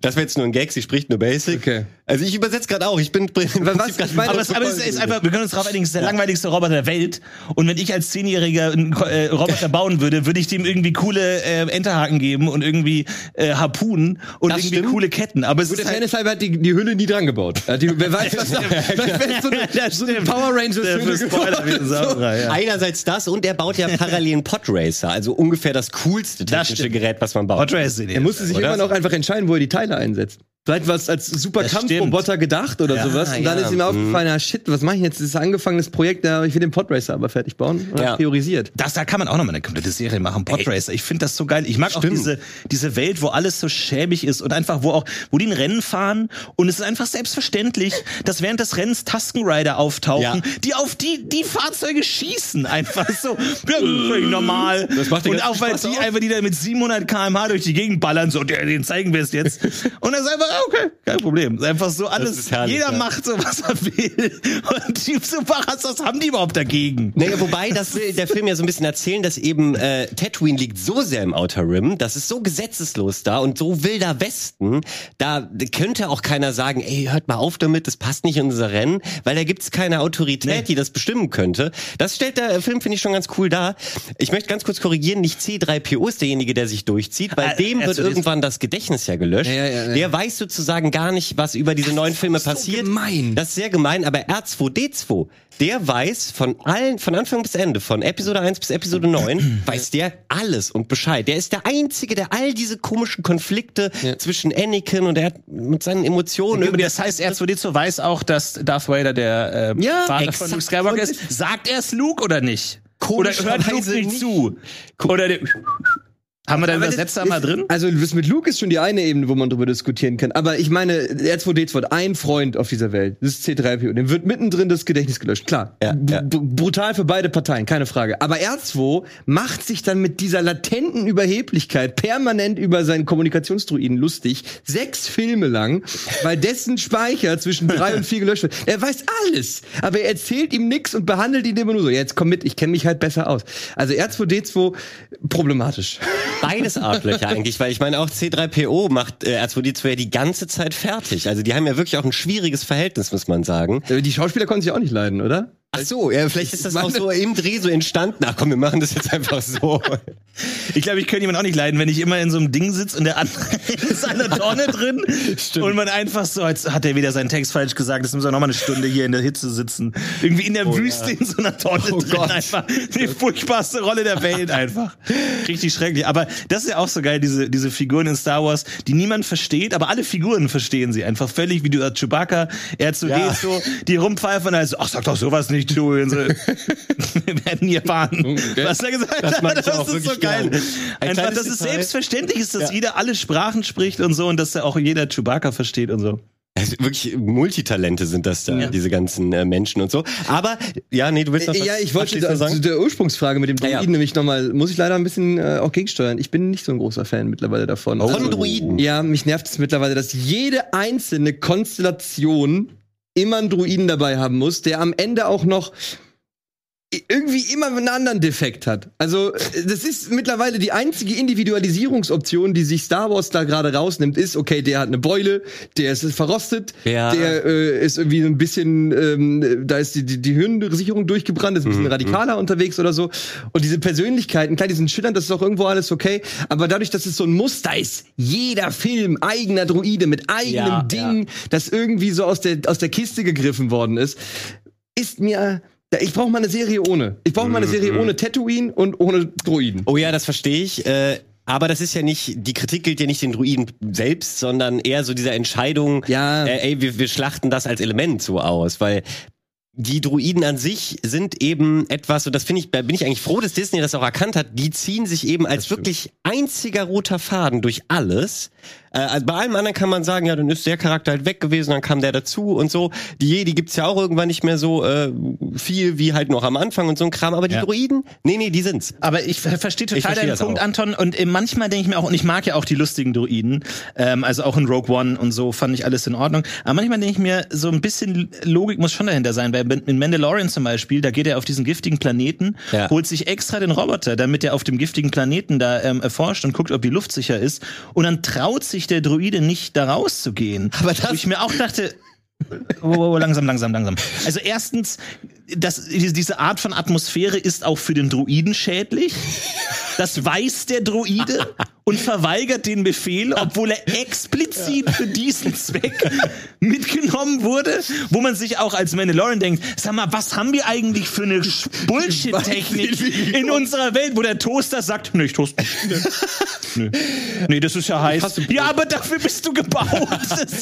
Das wäre jetzt nur ein Gag, sie spricht nur Basic. Okay. Also ich übersetze gerade auch, ich bin was? Ich meine, Aber es, aber es ist einfach, wir können uns darauf einigen, es ist der langweiligste Roboter der Welt. Und wenn ich als Zehnjähriger einen äh, Roboter bauen würde, würde ich dem irgendwie coole äh, Enterhaken geben und irgendwie äh, Harpunen und Das irgendwie stimmt. coole Ketten. Aber es Gut, ist der halt, halber hat die, die Hülle nie dran gebaut. Die, wer weiß, was da, so eine, so eine Power Rangers Hülle geworden. Samurai, ja. Einerseits das und er baut ja parallel einen Podracer, also ungefähr das coolste Das technische stimmt. Gerät, was man baut. Hot Race Er musste sich Oder? irgendwann auch einfach entscheiden, wo er die Teile einsetzt. Vielleicht war es als super Das Kampfroboter gedacht oder Ja, sowas. Und dann ja. ist ihm aufgefallen, ah shit, was mache ich jetzt? Das ist ein angefangenes Projekt, ja, ich will den Podracer aber fertig bauen. Und Ja. priorisiert. Das, da kann man auch noch mal eine komplette Serie machen, Podracer. Ich finde das so geil. Ich mag auch Stimmt. diese, diese Welt, wo alles so schäbig ist und einfach, wo auch, wo die ein Rennen fahren und es ist einfach selbstverständlich, dass während des Rennens Tusken-Rider auftauchen, Ja. die auf die, die Fahrzeuge schießen. Einfach so, völlig normal. Das macht und auch weil Spaß die auch. einfach, die da mit 700 kmh durch die Gegend ballern, so, den zeigen wir es jetzt. Und das ist einfach okay, kein Problem. Einfach so alles, ist herrlich, jeder ja. macht so, was er will. Und die Superras, was haben die überhaupt dagegen? Naja, wobei das will der Film ja so ein bisschen erzählen, dass eben äh, Tatooine liegt so sehr im Outer Rim, das ist so gesetzeslos da und so wilder Westen, da könnte auch keiner sagen, ey, hört mal auf damit, das passt nicht in unser Rennen, weil da gibt's keine Autorität, Nee. die das bestimmen könnte. Das stellt der Film, finde ich, schon ganz cool dar. Ich möchte ganz kurz korrigieren, nicht C3PO ist derjenige, der sich durchzieht, bei Ah, dem wird also das- irgendwann das Gedächtnis ja gelöscht. Ja, ja, ja. Der weiß sozusagen gar nicht, was über diese neuen Filme so passiert. gemein. Das ist sehr gemein, aber R2D2, der weiß von allen, von Anfang bis Ende, von Episode 1 bis Episode 9, weiß der alles und Bescheid. Der ist der Einzige, der all diese komischen Konflikte zwischen Anakin und er hat mit seinen Emotionen irgendwie das heißt, R2D2 weiß auch, dass Darth Vader der äh, Ja, Vater von Luke Skywalker ist. Sagt er es Luke oder nicht? Oder hört Luke nicht. zu? Oder der haben wir da Übersetzer mal drin? Also das mit Luke ist schon die eine Ebene, wo man drüber diskutieren kann. Aber ich meine, R2D2 hat ein Freund auf dieser Welt. Das ist C3PO. Dem wird mittendrin das Gedächtnis gelöscht. Klar. Ja, ja. Brutal für beide Parteien, keine Frage. Aber R2 macht sich dann mit dieser latenten Überheblichkeit permanent über seinen Kommunikationsdruiden lustig. Sechs Filme lang, weil dessen Speicher zwischen drei und vier gelöscht wird. Er weiß alles. Aber er erzählt ihm nix und behandelt ihn immer nur so. Ja, jetzt komm mit, ich kenne mich halt besser aus. Also R2D2 problematisch. Beides Arschlöcher eigentlich, weil ich meine auch C3PO macht äh, R2D2 ja die ganze Zeit fertig. Also die haben ja wirklich auch ein schwieriges Verhältnis, muss man sagen. Die Schauspieler konnten sich auch nicht leiden, oder? Ach so, ja, vielleicht ist das auch so im Dreh so entstanden. Ach komm, wir machen das jetzt einfach so. Ich glaube, ich könnte jemand auch nicht leiden, wenn ich immer in so einem Ding sitze und der andere ist an der Tonne drin und man einfach so, jetzt hat er wieder seinen Text falsch gesagt, jetzt müssen wir noch mal eine Stunde hier in der Hitze sitzen. Irgendwie in der Wüste in so einer Tonne Oh drin. Gott. Einfach die furchtbarste Rolle der Welt einfach. Richtig schrecklich. Aber das ist ja auch so geil, diese, diese Figuren in Star Wars, die niemand versteht, aber alle Figuren verstehen sie einfach völlig, wie du Chewbacca, er zu Ja. ja. so, die rumpfeifen und also, ach, sag doch sowas nicht, du. Und so. Wir werden nie erfahren, was er gesagt Das hat. Das ist so geil. Ein Einfach, dass es selbstverständlich ist, dass Ja. jeder alle Sprachen spricht und so und dass auch jeder Chewbacca versteht und so. Also wirklich Multitalente sind das da, Ja. diese ganzen äh, Menschen und so. Aber, ja, nee, du willst noch was Äh, Ja, ich wollte da, zu sagen? der Ursprungsfrage mit dem Ja, Druiden ja. nämlich nochmal, muss ich leider ein bisschen äh, auch gegensteuern. Ich bin nicht so ein großer Fan mittlerweile davon. Also, Von Druiden? Ja, mich nervt es mittlerweile, dass jede einzelne Konstellation immer einen Druiden dabei haben muss, der am Ende auch noch irgendwie immer einen anderen Defekt hat. Also, äh, das ist mittlerweile die einzige Individualisierungsoption, die sich Star Wars da gerade rausnimmt, ist, okay, der hat eine Beule, der ist verrostet, Ja. der äh, ist irgendwie ein bisschen, ähm, da ist die, die, die Hirnsicherung durchgebrannt, ist ein Mhm, bisschen radikaler unterwegs oder so. Und diese Persönlichkeiten, klar, die sind schillernd, das ist auch irgendwo alles okay, aber dadurch, dass es so ein Muster ist, jeder Film eigener Druide mit eigenem Ja, Ding, das irgendwie so aus der, aus der Kiste gegriffen worden ist, ist mir. Ich brauche mal eine Serie ohne. Ich brauche mal eine Serie ohne Tatooine und ohne Druiden. Oh ja, das verstehe ich. Äh, aber das ist ja nicht, die Kritik gilt ja nicht den Druiden selbst, sondern eher so dieser Entscheidung, Ja. äh, ey, wir, wir schlachten das als Element so aus, weil die Druiden an sich sind eben etwas, und das finde ich, da bin ich eigentlich froh, dass Disney das auch erkannt hat, die ziehen sich eben als wirklich einziger roter Faden durch alles. Äh, also bei allem anderen kann man sagen, ja, dann ist der Charakter halt weg gewesen, dann kam der dazu und so. Die Jedi gibt's ja auch irgendwann nicht mehr so äh, viel wie halt noch am Anfang und so ein Kram, aber die Ja. Druiden, nee, nee, die sind's. Aber ich ver- verstehe total Ich verstehe deinen Punkt, auch. Anton. Und äh, manchmal denke ich mir auch, und ich mag ja auch die lustigen Druiden, ähm, also auch in Rogue One und so fand ich alles in Ordnung. Aber manchmal denke ich mir, so ein bisschen Logik muss schon dahinter sein, weil in Mandalorian zum Beispiel, da geht er auf diesen giftigen Planeten, Ja. holt sich extra den Roboter, damit er auf dem giftigen Planeten da ähm, erforscht und guckt, ob die Luft sicher ist. Und dann traut sich der Druide nicht, da rauszugehen. Aber das- Wo ich mir auch dachte, Oh, oh, langsam, langsam, langsam. Also erstens, das, diese diese Art von Atmosphäre ist auch für den Druiden schädlich. Das weiß der Druide und verweigert den Befehl, obwohl er explizit für diesen Zweck mitgenommen wurde, wo man sich auch als Mandalorian denkt, sag mal, was haben wir eigentlich für eine Bullshit-Technik in unserer Welt, wo der Toaster sagt, nee, ich toast nicht. Nee. nee, das ist ja heiß. Ja, aber dafür bist du gebaut.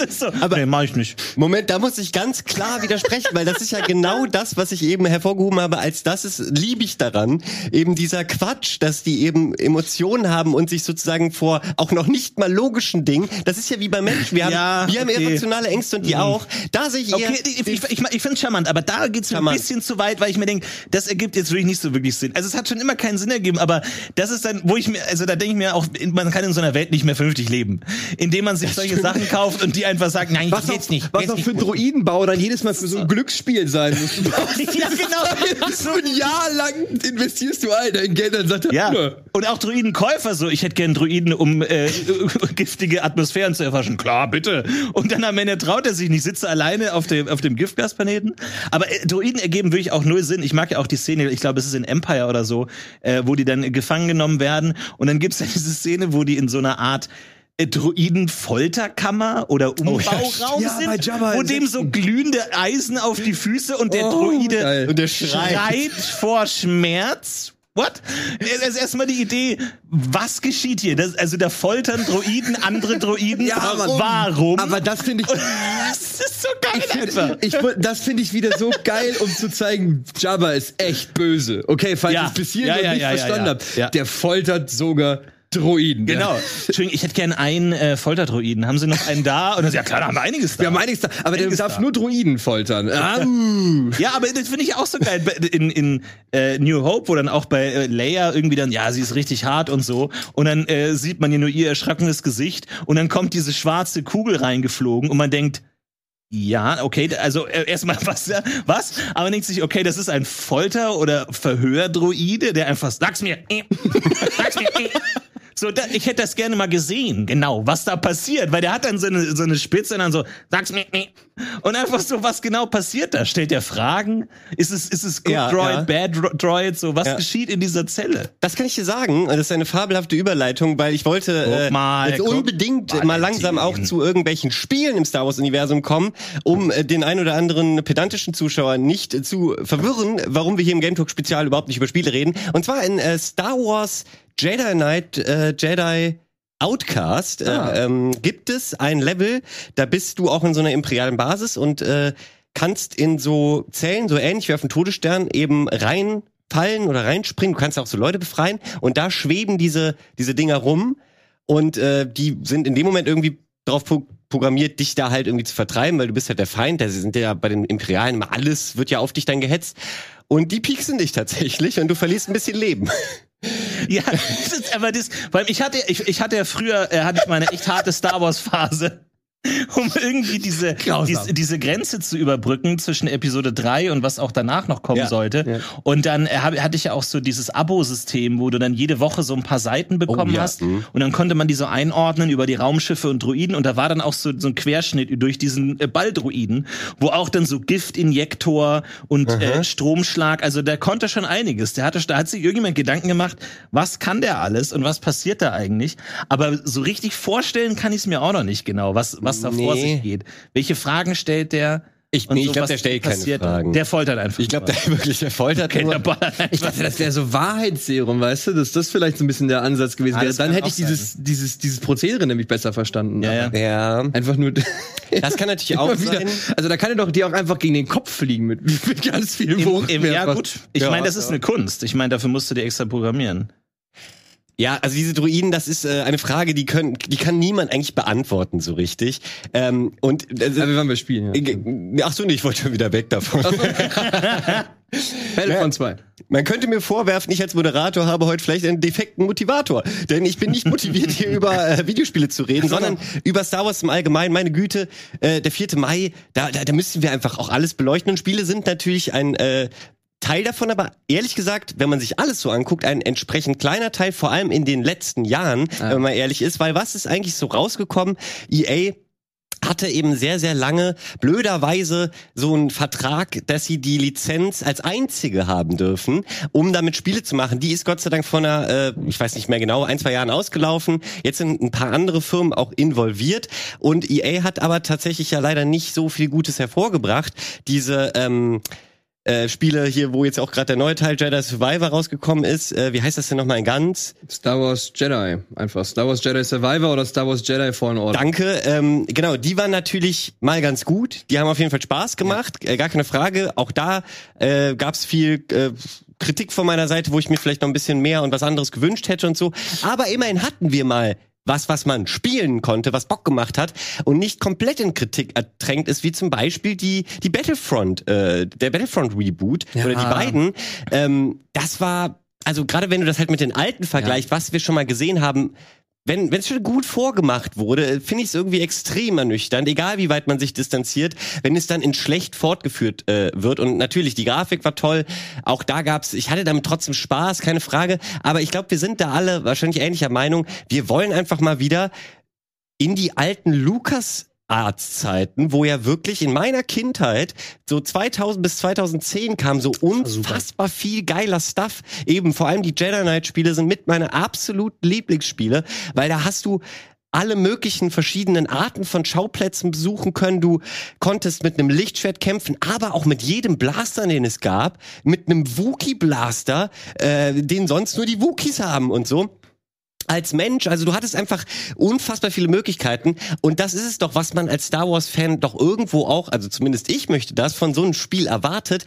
So. Aber nee, mach ich nicht. Moment, da muss ich ganz klar widersprechen, weil das ist ja genau das, was was ich eben hervorgehoben habe, als das ist, liebe ich daran, eben dieser Quatsch, dass die eben Emotionen haben und sich sozusagen vor auch noch nicht mal logischen Dingen, das ist ja wie bei Menschen, wir haben, Ja, wir haben okay. irrationale Ängste und die auch. Da sehe ich eher, Okay, ich, ich, ich, ich finde es charmant, aber da geht's mir ein bisschen zu weit, weil ich mir denke, das ergibt jetzt wirklich nicht so wirklich Sinn. Also es hat schon immer keinen Sinn ergeben, aber das ist dann, wo ich mir, also da denke ich mir auch, man kann in so einer Welt nicht mehr vernünftig leben, indem man sich solche Sachen kauft und die einfach sagt, nein, Was jetzt auch, nicht. was jetzt auch für einen gut. Droidenbau dann jedes Mal für so ein Glücksspiel sein muss. Ja, genau. so ein Jahr lang investierst du ein dein Geld, dann sagt er, Ja. Und auch Druidenkäufer so, ich hätte gern Druiden, um äh, giftige Atmosphären zu erforschen. Klar, bitte. Und dann am Ende traut er sich nicht, sitze alleine auf dem, auf dem Giftgasplaneten. Aber äh, Druiden ergeben wirklich auch null Sinn. Ich mag ja auch die Szene, ich glaube, es ist in Empire oder so, äh, wo die dann gefangen genommen werden. Und dann gibt's ja diese Szene, wo die in so einer Art äh, Druiden-Folterkammer oder Umbauraum Ja, sind, Jabba wo dem so glühende Eisen auf die Füße und der Oh, Druide geil. Und der schreit vor Schmerz. What? Das ist erstmal die Idee, was geschieht hier? Das, also da foltern Droiden andere Droiden. Ja, Mann. Warum? Aber das finde ich, das ist so geil einfach. ich, das finde ich wieder so geil, um zu zeigen, Jabba ist echt böse. Okay, falls Ja. ich es bis hierhin Ja, noch ja, nicht verstanden ja. habe, der foltert sogar Droiden. Genau. Ja. Entschuldigung, ich hätte gern einen äh, Folterdroiden. Haben Sie noch einen da? Und dann, ja klar, da haben wir einiges da. Wir haben einiges da, aber der Einiges darf da. nur Droiden foltern. Ah. Ja, aber das finde ich auch so geil. In, in äh, New Hope, wo dann auch bei äh, Leia irgendwie dann, ja, sie ist richtig hart und so. Und dann äh, sieht man ja nur ihr erschrockenes Gesicht. Und dann kommt diese schwarze Kugel reingeflogen und man denkt, ja, okay, also äh, erstmal was, was? Aber man denkt sich, okay, das ist ein Folter- oder Verhördroide, der einfach, sag's mir, äh, sag's mir, äh. So, da, ich hätte das gerne mal gesehen, genau, was da passiert, weil der hat dann so eine, so eine Spitze und dann so, sag's mir, nee. Und einfach so, was genau passiert da? Stellt er Fragen? Ist es, ist es Good Ja, Droid, ja. Bad Dro- Droid? So, was Ja. geschieht in dieser Zelle? Das kann ich dir sagen. Das ist eine fabelhafte Überleitung, weil ich wollte äh, mal, jetzt guck unbedingt mal, mal langsam auch zu irgendwelchen Spielen im Star Wars Universum kommen, um äh, den ein oder anderen pedantischen Zuschauer nicht äh, zu verwirren, warum wir hier im Game Talk Spezial überhaupt nicht über Spiele reden. Und zwar in äh, Star Wars Jedi Knight äh, Jedi Outcast Ah. äh, ähm, gibt es ein Level, da bist du auch in so einer imperialen Basis und äh, kannst in so Zellen, so ähnlich wie auf dem Todesstern, eben reinfallen oder reinspringen. Du kannst auch so Leute befreien und da schweben diese, diese Dinger rum und äh, die sind in dem Moment irgendwie drauf pro programmiert, dich da halt irgendwie zu vertreiben, weil du bist halt der Feind, da sind ja bei den Imperialen immer alles, wird ja auf dich dann gehetzt. Und die pieksen dich tatsächlich und du verlierst ein bisschen Leben. Ja, das ist, aber das, weil ich hatte, ich, ich hatte ja früher, äh, hatte ich meine echt harte Star Wars Phase. Um irgendwie diese, diese, diese Grenze zu überbrücken zwischen Episode 3 und was auch danach noch kommen Ja, sollte. ja. Und dann hab, hatte ich ja auch so dieses Abo-System, wo du dann jede Woche so ein paar Seiten bekommen ja, hast. mhm. Und dann konnte man die so einordnen über die Raumschiffe und Druiden. Und da war dann auch so, so ein Querschnitt durch diesen äh, Balldruiden, wo auch dann so Giftinjektor und äh, Stromschlag, also der konnte schon einiges. Der hatte, da hat sich irgendjemand Gedanken gemacht, was kann der alles und was passiert da eigentlich? Aber so richtig vorstellen kann ich es mir auch noch nicht genau, was, was da vor Nee. sich geht. Welche Fragen stellt der? Ich- nee, ich so, glaub, was der stellt keine passiert? Fragen. Der foltert einfach. Ich glaube, der wirklich der foltert Okay, nur. der. Ich dachte, das wäre so Wahrheitsserum, weißt du, dass das vielleicht so ein bisschen der Ansatz gewesen Ah, wäre. das Dann hätte ich dieses, dieses, dieses Prozedere nämlich besser verstanden. Ja, ja. Ja, Einfach nur. das kann natürlich auch Immer wieder. sein. Also da kann er doch dir auch einfach gegen den Kopf fliegen mit, mit ganz viel Wucht. ja gut, ich Ja, meine, das ist eine Kunst. Ich meine, dafür musst du dir extra programmieren. Ja, also diese Druiden, das ist äh, eine Frage, die können, die kann niemand eigentlich beantworten so richtig. Ähm, und also, Aber wir waren bei Spielen. Ja. ach so, nee, ich wollte schon wieder weg davon. Battlefront 2. Man könnte mir vorwerfen, ich als Moderator habe heute vielleicht einen defekten Motivator. Denn ich bin nicht motiviert, hier über äh, Videospiele zu reden, sondern über Star Wars im Allgemeinen. Meine Güte, äh, der 4. Mai, da, da, da müssen wir einfach auch alles beleuchten. Und Spiele sind natürlich ein äh, Teil davon, aber ehrlich gesagt, wenn man sich alles so anguckt, ein entsprechend kleiner Teil, vor allem in den letzten Jahren, wenn man ehrlich ist. Weil was ist eigentlich so rausgekommen? EA hatte eben sehr, sehr lange blöderweise so einen Vertrag, dass sie die Lizenz als einzige haben dürfen, um damit Spiele zu machen. Die ist Gott sei Dank vor einer, äh, ich weiß nicht mehr genau, ein, zwei Jahren ausgelaufen. Jetzt sind ein paar andere Firmen auch involviert und EA hat aber tatsächlich ja leider nicht so viel Gutes hervorgebracht. Diese ähm, äh, Spiele hier, wo jetzt auch gerade der neue Teil Jedi Survivor rausgekommen ist. Äh, wie heißt das denn nochmal in ganz? Star Wars Jedi. Einfach Star Wars Jedi Survivor oder Star Wars Jedi Fallen Order. Danke. Ähm, genau, die waren natürlich mal ganz gut. Die haben auf jeden Fall Spaß gemacht, äh, gar keine Frage. Auch da äh, gab es viel äh, Kritik von meiner Seite, wo ich mir vielleicht noch ein bisschen mehr und was anderes gewünscht hätte und so. Aber immerhin hatten wir mal was, was man spielen konnte, was Bock gemacht hat und nicht komplett in Kritik ertränkt ist, wie zum Beispiel die, die Battlefront, äh, der Battlefront Reboot Ja. oder die beiden. Ähm, das war, also gerade wenn du das halt mit den alten vergleichst, was wir schon mal gesehen haben, wenn es schon gut vorgemacht wurde, finde ich es irgendwie extrem ernüchternd, egal wie weit man sich distanziert, wenn es dann in schlecht fortgeführt äh, wird. Und natürlich, die Grafik war toll, auch da gab's, ich hatte damit trotzdem Spaß, keine Frage, aber ich glaube, wir sind da alle wahrscheinlich ähnlicher Meinung. Wir wollen einfach mal wieder in die alten Lukas Arztzeiten, wo ja wirklich in meiner Kindheit so 2000 bis 2010 kam so unfassbar viel geiler Stuff. Eben vor allem die Jedi Knight Spiele sind mit meine absoluten Lieblingsspiele, weil da hast du alle möglichen verschiedenen Arten von Schauplätzen besuchen können. Du konntest mit einem Lichtschwert kämpfen, aber auch mit jedem Blaster, den es gab, mit einem Wookie-Blaster, äh, den sonst nur die Wookies haben und so als Mensch, also du hattest einfach unfassbar viele Möglichkeiten und das ist es doch, was man als Star Wars Fan doch irgendwo auch, also zumindest ich möchte das von so einem Spiel erwartet,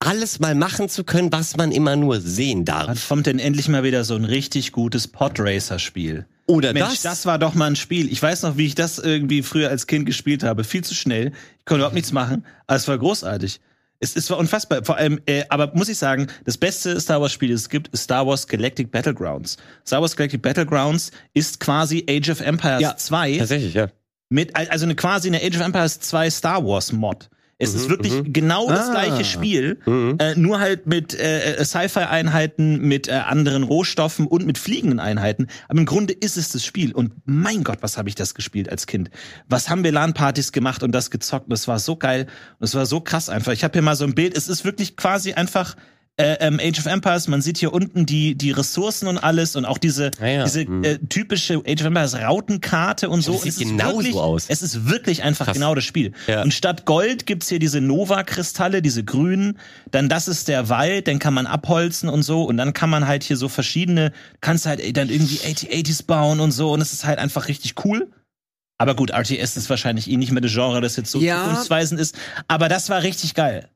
alles mal machen zu können, was man immer nur sehen Wann darf. kommt denn endlich mal wieder so ein richtig gutes Podracer-Spiel? Oder Mensch, das. das. war doch mal ein Spiel. Ich weiß noch, wie ich das irgendwie früher als Kind gespielt habe. Viel zu schnell. Ich konnte überhaupt nichts machen, aber es war großartig. Es, es war unfassbar. Vor allem, äh, aber muss ich sagen, das beste Star Wars Spiel, das es gibt, ist Star Wars Galactic Battlegrounds. Star Wars Galactic Battlegrounds ist quasi Age of Empires Ja, 2 Tatsächlich, ja. mit, also eine quasi eine Age of Empires 2 Star Wars Mod. Es ist wirklich genau das Ah. gleiche Spiel, Mhm. äh, nur halt mit äh, äh, Sci-Fi-Einheiten, mit äh, anderen Rohstoffen und mit fliegenden Einheiten. Aber im Grunde ist es das Spiel. Und mein Gott, was habe ich das gespielt als Kind? Was haben wir LAN-Partys gemacht und das gezockt? Und es war so geil und es war so krass einfach. Ich habe hier mal so ein Bild. Es ist wirklich quasi einfach ähm, Age of Empires. Man sieht hier unten die die Ressourcen und alles und auch diese Ah ja, diese hm. äh, typische Age of Empires Rautenkarte und so. Das sieht genauso wirklich, aus. Es ist wirklich einfach Krass. genau das Spiel. Ja. Und statt Gold gibt's hier diese Nova-Kristalle, diese grünen. Dann das ist der Wald, den kann man abholzen und so. Und dann kann man halt hier so verschiedene, kannst halt ey, dann irgendwie 8080s bauen und so. Und es ist halt einfach richtig cool. Aber gut, RTS ist wahrscheinlich eh nicht mehr das Genre, das jetzt so Ja. zukunftsweisend ist. Aber das war richtig geil.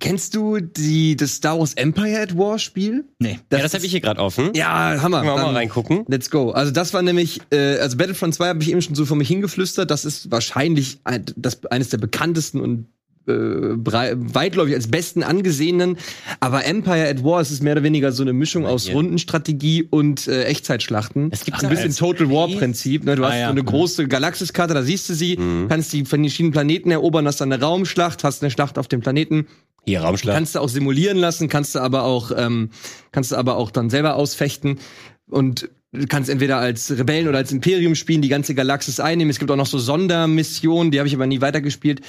Kennst du die, das Star Wars Empire at War Spiel? Nee. ja, das habe ich hier gerade offen. Ja, Hammer. Können wir mal reingucken. Let's go. Also das war nämlich, äh, also Battlefront 2 habe ich eben schon so vor mich hingeflüstert. Das ist wahrscheinlich ein, das, eines der bekanntesten und weitläufig als besten angesehenen. Aber Empire at War es ist mehr oder weniger so eine Mischung aus. Rundenstrategie und äh, Echtzeitschlachten. Es gibt ein bisschen Total War Prinzip. Ne? Du Ah, hast ja. so eine große Galaxiskarte, da siehst du sie, kannst die verschiedenen Planeten erobern, hast dann eine Raumschlacht, hast eine Schlacht auf dem Planeten. Hier, Raumschlag. Kannst du auch simulieren lassen, kannst du aber auch, ähm, kannst du aber auch dann selber ausfechten und du kannst entweder als Rebellen oder als Imperium spielen, die ganze Galaxis einnehmen. Es gibt auch noch so Sondermissionen, die habe ich aber nie weitergespielt.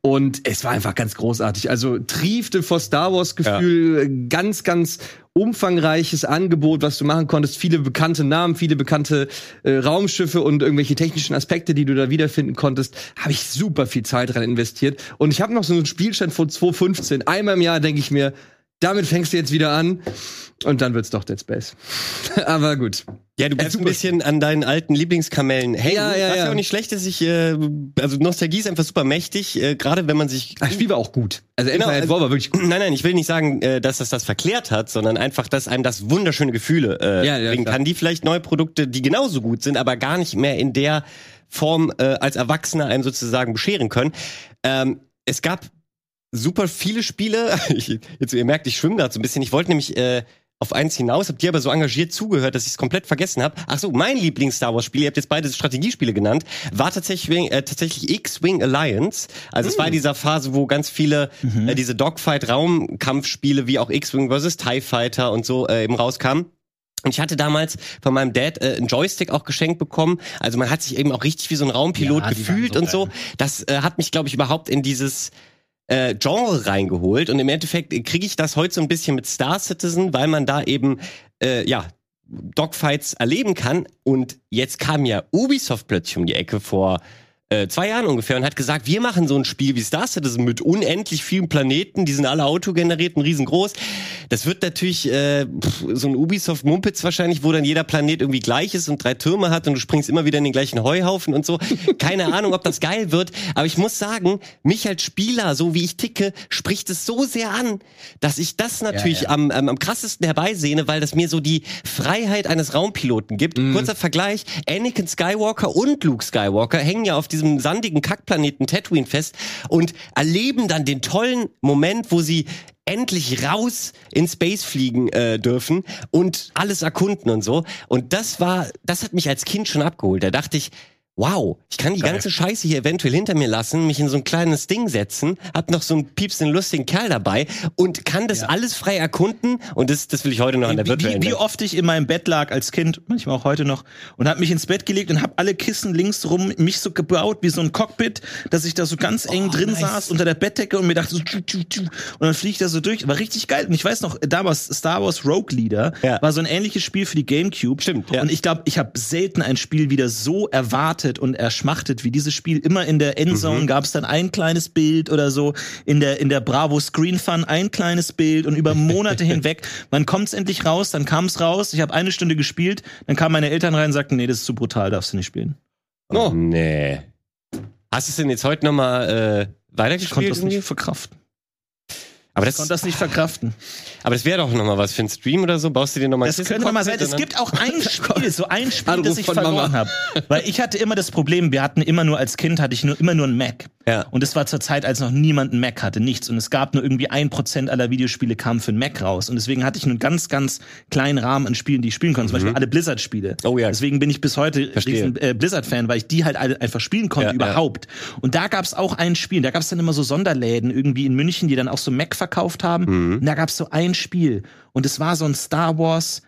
Und es war einfach ganz großartig. Also triefte vor Star Wars Gefühl, ganz, ganz umfangreiches Angebot, was du machen konntest. Viele bekannte Namen, viele bekannte äh, Raumschiffe und irgendwelche technischen Aspekte, die du da wiederfinden konntest. Habe ich super viel Zeit dran investiert. Und ich habe noch so einen Spielstand von 2015. Einmal im Jahr denke ich mir, damit fängst du jetzt wieder an. Und dann wird's doch Dead Space. Aber gut. Ja, du bleibst ein bisschen an deinen alten Lieblingskamellen hängen. Ja, ja, Was ja. ja auch nicht schlecht ist, ich, äh, also Nostalgie ist einfach super mächtig, äh, gerade wenn man sich Das Spiel war auch gut. Also Genau, Empire also- War war wirklich gut. Nein, nein, ich will nicht sagen, äh, dass das das verklärt hat, sondern einfach, dass einem das wunderschöne Gefühle äh, Ja, ja, bringen klar. kann, die vielleicht neue Produkte, die genauso gut sind, aber gar nicht mehr in der Form äh, als Erwachsener einem sozusagen bescheren können. Ähm, es gab super viele Spiele. Ich, jetzt ihr merkt, ich schwimme gerade so ein bisschen. Ich wollte nämlich äh, auf eins hinaus, habt ihr aber so engagiert zugehört, dass ich es komplett vergessen habe. Ach so, mein Lieblings-Star Wars-Spiel, ihr habt jetzt beide Strategiespiele genannt, war tatsächlich, äh, tatsächlich X-Wing Alliance. Also es war in dieser Phase, wo ganz viele äh, diese Dogfight-Raumkampfspiele wie auch X-Wing vs. TIE Fighter und so äh, eben rauskamen. Und ich hatte damals von meinem Dad äh, einen Joystick auch geschenkt bekommen. Also man hat sich eben auch richtig wie so ein Raumpilot Ja, gefühlt so und so. Das äh, hat mich, glaube ich, überhaupt in dieses äh, Genre reingeholt. Und im Endeffekt kriege ich das heute so ein bisschen mit Star Citizen, weil man da eben, äh, ja, Dogfights erleben kann. Und jetzt kam ja Ubisoft plötzlich um die Ecke vor äh, zwei Jahren ungefähr und hat gesagt, wir machen so ein Spiel wie Star Citizen mit unendlich vielen Planeten, die sind alle autogeneriert und riesengroß. Das wird natürlich äh, so ein Ubisoft Mumpitz wahrscheinlich, wo dann jeder Planet irgendwie gleich ist und drei Türme hat und du springst immer wieder in den gleichen Heuhaufen und so. Keine Ahnung, ob das geil wird, aber ich muss sagen, mich als Spieler, so wie ich ticke, spricht es so sehr an, dass ich das natürlich ja. Am, am, am krassesten herbeisehne, weil das mir so die Freiheit eines Raumpiloten gibt. Kurzer Vergleich, Anakin Skywalker und Luke Skywalker hängen ja auf diesem sandigen Kackplaneten Tatooine fest und erleben dann den tollen Moment, wo sie endlich raus in Space fliegen äh, dürfen und alles erkunden und so. Und das war, das hat mich als Kind schon abgeholt. Da dachte ich, wow, ich kann die ganze Scheiße hier eventuell hinter mir lassen, mich in so ein kleines Ding setzen, hab noch so einen piepsen lustigen Kerl dabei und kann das alles frei erkunden und das, das will ich heute noch an der Wie, virtuellen wie, wie Welt. oft ich in meinem Bett lag als Kind, manchmal auch heute noch, und habe mich ins Bett gelegt und habe alle Kissen links rum mich so gebaut wie so ein Cockpit, dass ich da so ganz eng drin nice. saß unter der Bettdecke und mir dachte so tschu, tschu, tschu, und dann fliege ich da so durch. War richtig geil. Und ich weiß noch, damals Star Wars Rogue Leader Ja. war so ein ähnliches Spiel für die GameCube. Stimmt, ja. Und ich glaube, ich habe selten ein Spiel wieder so erwartet und erschmachtet wie dieses Spiel. Immer in der Endzone Mhm. gab es dann ein kleines Bild oder so, in der in der Bravo Screen Fun ein kleines Bild und über Monate hinweg. Wann kommt's endlich raus? Dann kam es raus. Ich habe eine Stunde gespielt, dann kamen meine Eltern rein und sagten, nee, das ist zu brutal, darfst du nicht spielen. Oh, nee. Hast du es denn jetzt heute nochmal äh, Ich konnte weitergespielt? das irgendwie? nicht verkraften. Aber Ich das, konnte das nicht verkraften. aber das wäre doch nochmal was für einen Stream oder so. Baust du dir nochmal Das könnte mal sein. Es gibt auch ein Spiel, so ein Spiel, Anruf das ich verloren habe. Weil ich hatte immer das Problem, wir hatten immer nur als Kind, hatte ich nur immer nur einen Mac. Ja. Und es war zur Zeit, als noch niemand einen Mac hatte, nichts. Und es gab nur irgendwie ein Prozent aller Videospiele kamen für einen Mac raus. Und deswegen hatte ich nur einen ganz, ganz kleinen Rahmen an Spielen, die ich spielen konnte. Zum Beispiel alle Blizzard-Spiele. Mhm. Oh ja. Deswegen bin ich bis heute riesen äh, Blizzard-Fan, weil ich die halt alle einfach spielen konnte Ja, ja. überhaupt. Und da gab es auch ein Spiel. Da gab es dann immer so Sonderläden irgendwie in München, die dann auch so Mac verkauft haben. Mhm. Und da gab es so ein Spiel. Und es war so ein Star Wars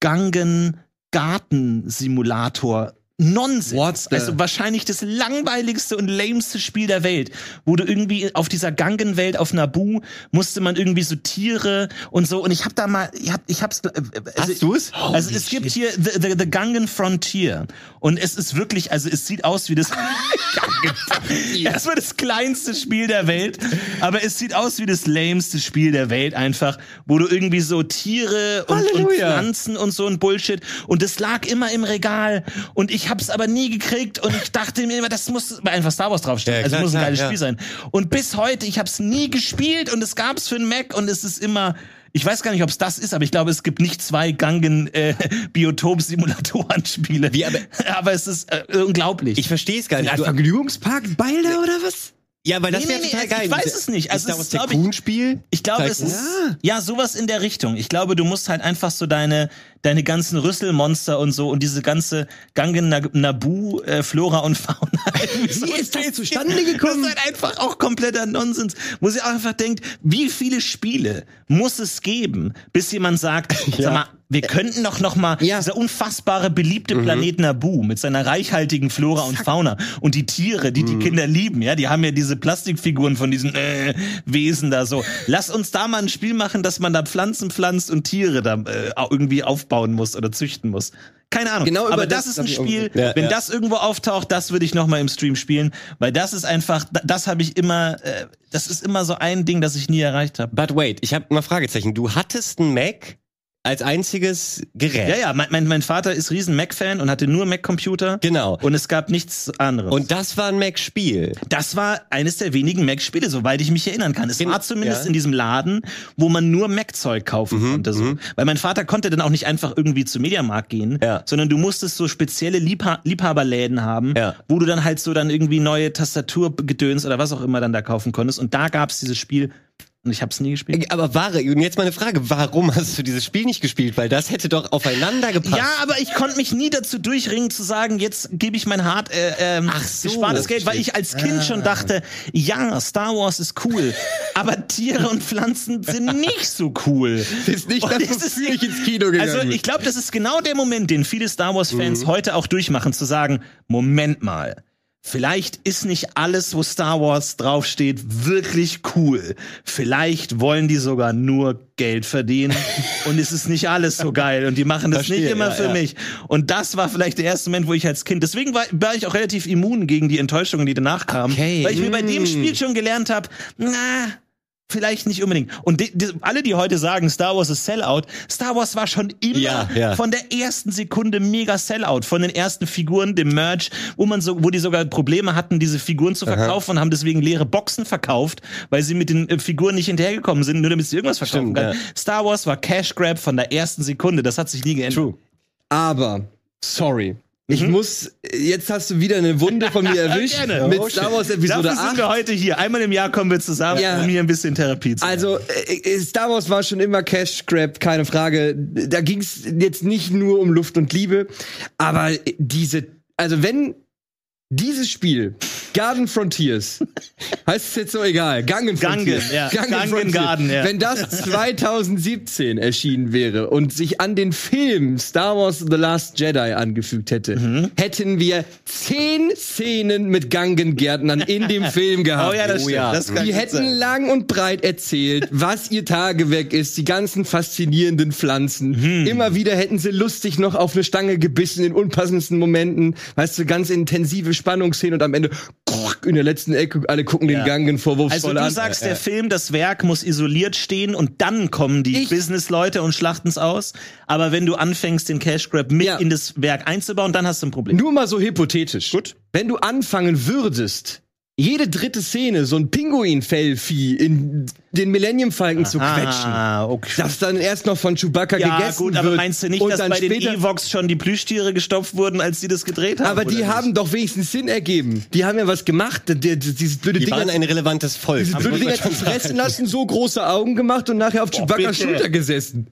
Gangen Gartensimulator. Nonsens. Also wahrscheinlich das langweiligste und lameste Spiel der Welt, wo du irgendwie auf dieser Gangenwelt auf Naboo musste man irgendwie so Tiere und so und ich hab da mal ich hab ich hab's äh, also, Hast du's? Also es gibt hier the, the, the Gangen Frontier und es ist wirklich also es sieht aus wie das Das war das kleinste Spiel der Welt, aber es sieht aus wie das lameste Spiel der Welt einfach, wo du irgendwie so Tiere und, und. Pflanzen und so ein Bullshit und das lag immer im Regal und ich hab's aber nie gekriegt und ich dachte mir immer, das muss einfach Star Wars draufstehen, Ja, also klar, muss ein klar, geiles ja. Spiel sein. Und bis heute, ich hab's nie gespielt und es gab's für einen Mac und es ist immer ich weiß gar nicht, ob es das ist, aber ich glaube, es gibt nicht zwei Gangen äh, Biotop-Simulatoren-Spiele. Wie, aber- aber es ist äh, unglaublich. Ich verstehe es gar nicht. Ein Vergnügungspark Balder oder was? ja, weil das Nee, wäre nee, nee, total ich geil. weiß es nicht. Also ist es was ist, glaub ich- Tycoon-Spiel? Ich glaube, es ist ja sowas in der Richtung. Ich glaube, du musst halt einfach so deine deine ganzen Rüsselmonster und so und diese ganze Gangen Na- Nabu äh, Flora und Fauna. so Wie ist das zustande Das gekommen? ist halt einfach auch kompletter Nonsens. Wo sie auch einfach denkt, wie viele Spiele muss es geben, bis jemand sagt, sag mal, wir könnten doch noch mal Ja. dieser unfassbare beliebte Planet Nabu mit seiner reichhaltigen Flora und Fauna und die Tiere, die die Kinder lieben, ja, die haben ja diese Plastikfiguren von diesen äh, Wesen da so. Lass uns da mal ein Spiel machen, dass man da Pflanzen pflanzt und Tiere da äh, irgendwie aufbauen muss oder züchten muss. Keine Ahnung. Genau aber das das ist ein Spiel, Ja, wenn ja. das irgendwo auftaucht, das würde ich noch mal im Stream spielen, weil das ist einfach, da- das habe ich immer, äh, das ist immer so ein Ding, das ich nie erreicht habe. But wait, ich habe mal Fragezeichen. Du hattest einen Mac als einziges Gerät. Ja, ja, mein, mein, mein Vater ist riesen Mac-Fan und hatte nur Mac-Computer. Genau. Und es gab nichts anderes. Und das war ein Mac-Spiel. das war eines der wenigen Mac-Spiele, soweit ich mich erinnern kann. Es Gen- war zumindest ja. Mhm, in diesem Laden, wo man nur Mac-Zeug kaufen konnte. So. Weil mein Vater konnte dann auch nicht einfach irgendwie zum Mediamarkt gehen, Ja. sondern du musstest so spezielle Liebha Liebhaberläden haben, Ja. wo du dann halt so dann irgendwie neue Tastaturgedöns oder was auch immer dann da kaufen konntest. Und da gab's dieses Spiel und ich habe es nie gespielt. Aber wahre, und jetzt meine Frage, warum hast du dieses Spiel nicht gespielt? Weil das hätte doch aufeinander gepasst. Ja, aber ich konnte mich nie dazu durchringen zu sagen, jetzt gebe ich mein hart äh, ähm, Ach so, gespartes Geld, weil ich als Kind schon dachte, ja, Star Wars ist cool, aber Tiere und Pflanzen sind nicht so cool. Das ist nicht das, es wofür ich ins Kino gegangen Also ich glaube, das ist genau der Moment, den viele Star Mhm. Wars-Fans heute auch durchmachen, zu sagen, Moment mal, Vielleicht ist nicht alles, wo Star Wars draufsteht, wirklich cool. Vielleicht wollen die sogar nur Geld verdienen und es ist nicht alles so geil und die machen das Verstehe, nicht immer ja, für ja. mich. Und das war vielleicht der erste Moment, wo ich als Kind, deswegen war, war ich auch relativ immun gegen die Enttäuschungen, die danach kamen, Okay. weil ich mir bei dem Mm. Spiel schon gelernt habe, na, Vielleicht nicht unbedingt. Und die, die, alle, die heute sagen, Star Wars ist Sellout, Star Wars war schon immer Ja, ja. von der ersten Sekunde mega Sellout. Von den ersten Figuren, dem Merch, wo man so, wo die sogar Probleme hatten, diese Figuren zu verkaufen und haben deswegen leere Boxen verkauft, weil sie mit den äh, Figuren nicht hinterhergekommen sind, nur damit sie irgendwas verkaufen Stimmt, können. ja. Star Wars war Cash Grab von der ersten Sekunde. Das hat sich nie geändert. True. Aber, sorry. Ich muss, jetzt hast du wieder eine Wunde von mir erwischt Gerne. mit Oh, Star. Wars Episode Dafür 8. sind wir heute hier. Einmal im Jahr kommen wir zusammen, Ja. um hier ein bisschen Therapie zu machen. Also äh, äh, Star Wars war schon immer Cash Grab, keine Frage. Da ging es jetzt nicht nur um Luft und Liebe, aber diese, also wenn dieses Spiel Garden Frontiers heißt es jetzt so egal, Gangen Frontiers, Gangen, ja. Gangen Frontiers, Garden, ja. wenn das 2017 erschienen wäre und sich an den Film Star Wars The Last Jedi angefügt hätte, Mhm. hätten wir zehn Szenen mit Gangengärtnern in dem Film gehabt. Oh ja, das stimmt. Das Die hätten sein. lang und breit erzählt, was ihr Tagewerk ist, die ganzen faszinierenden Pflanzen. Hm. Immer wieder hätten sie lustig noch auf eine Stange gebissen in unpassendsten Momenten, weißt du, ganz intensive Spannungsszenen und am Ende in der letzten Ecke alle gucken Ja. den Gangen Also vorwurfsvoll du an. sagst, der Film, das Werk muss isoliert stehen und dann kommen die Businessleute und schlachten's aus. Aber wenn du anfängst, den Cash Grab mit Ja. in das Werk einzubauen, dann hast du ein Problem. Nur mal so hypothetisch. Gut. Wenn du anfangen würdest, jede dritte Szene so ein Pinguinfellvieh in den Millennium Falcon zu quetschen, Ah, okay. das dann erst noch von Chewbacca ja, gegessen gut, aber wird meinst du nicht, und dass dann bei den später Evox schon die Plüschtiere gestopft wurden, als die das gedreht haben? Aber die haben doch wenigstens Sinn ergeben. Die haben ja was gemacht. Die, die, dieses blöde Die Ding waren ein relevantes Volk. diese blöde Ding hat fressen lassen, so große Augen gemacht und nachher auf Chewbacca's bitte. Schulter gesessen.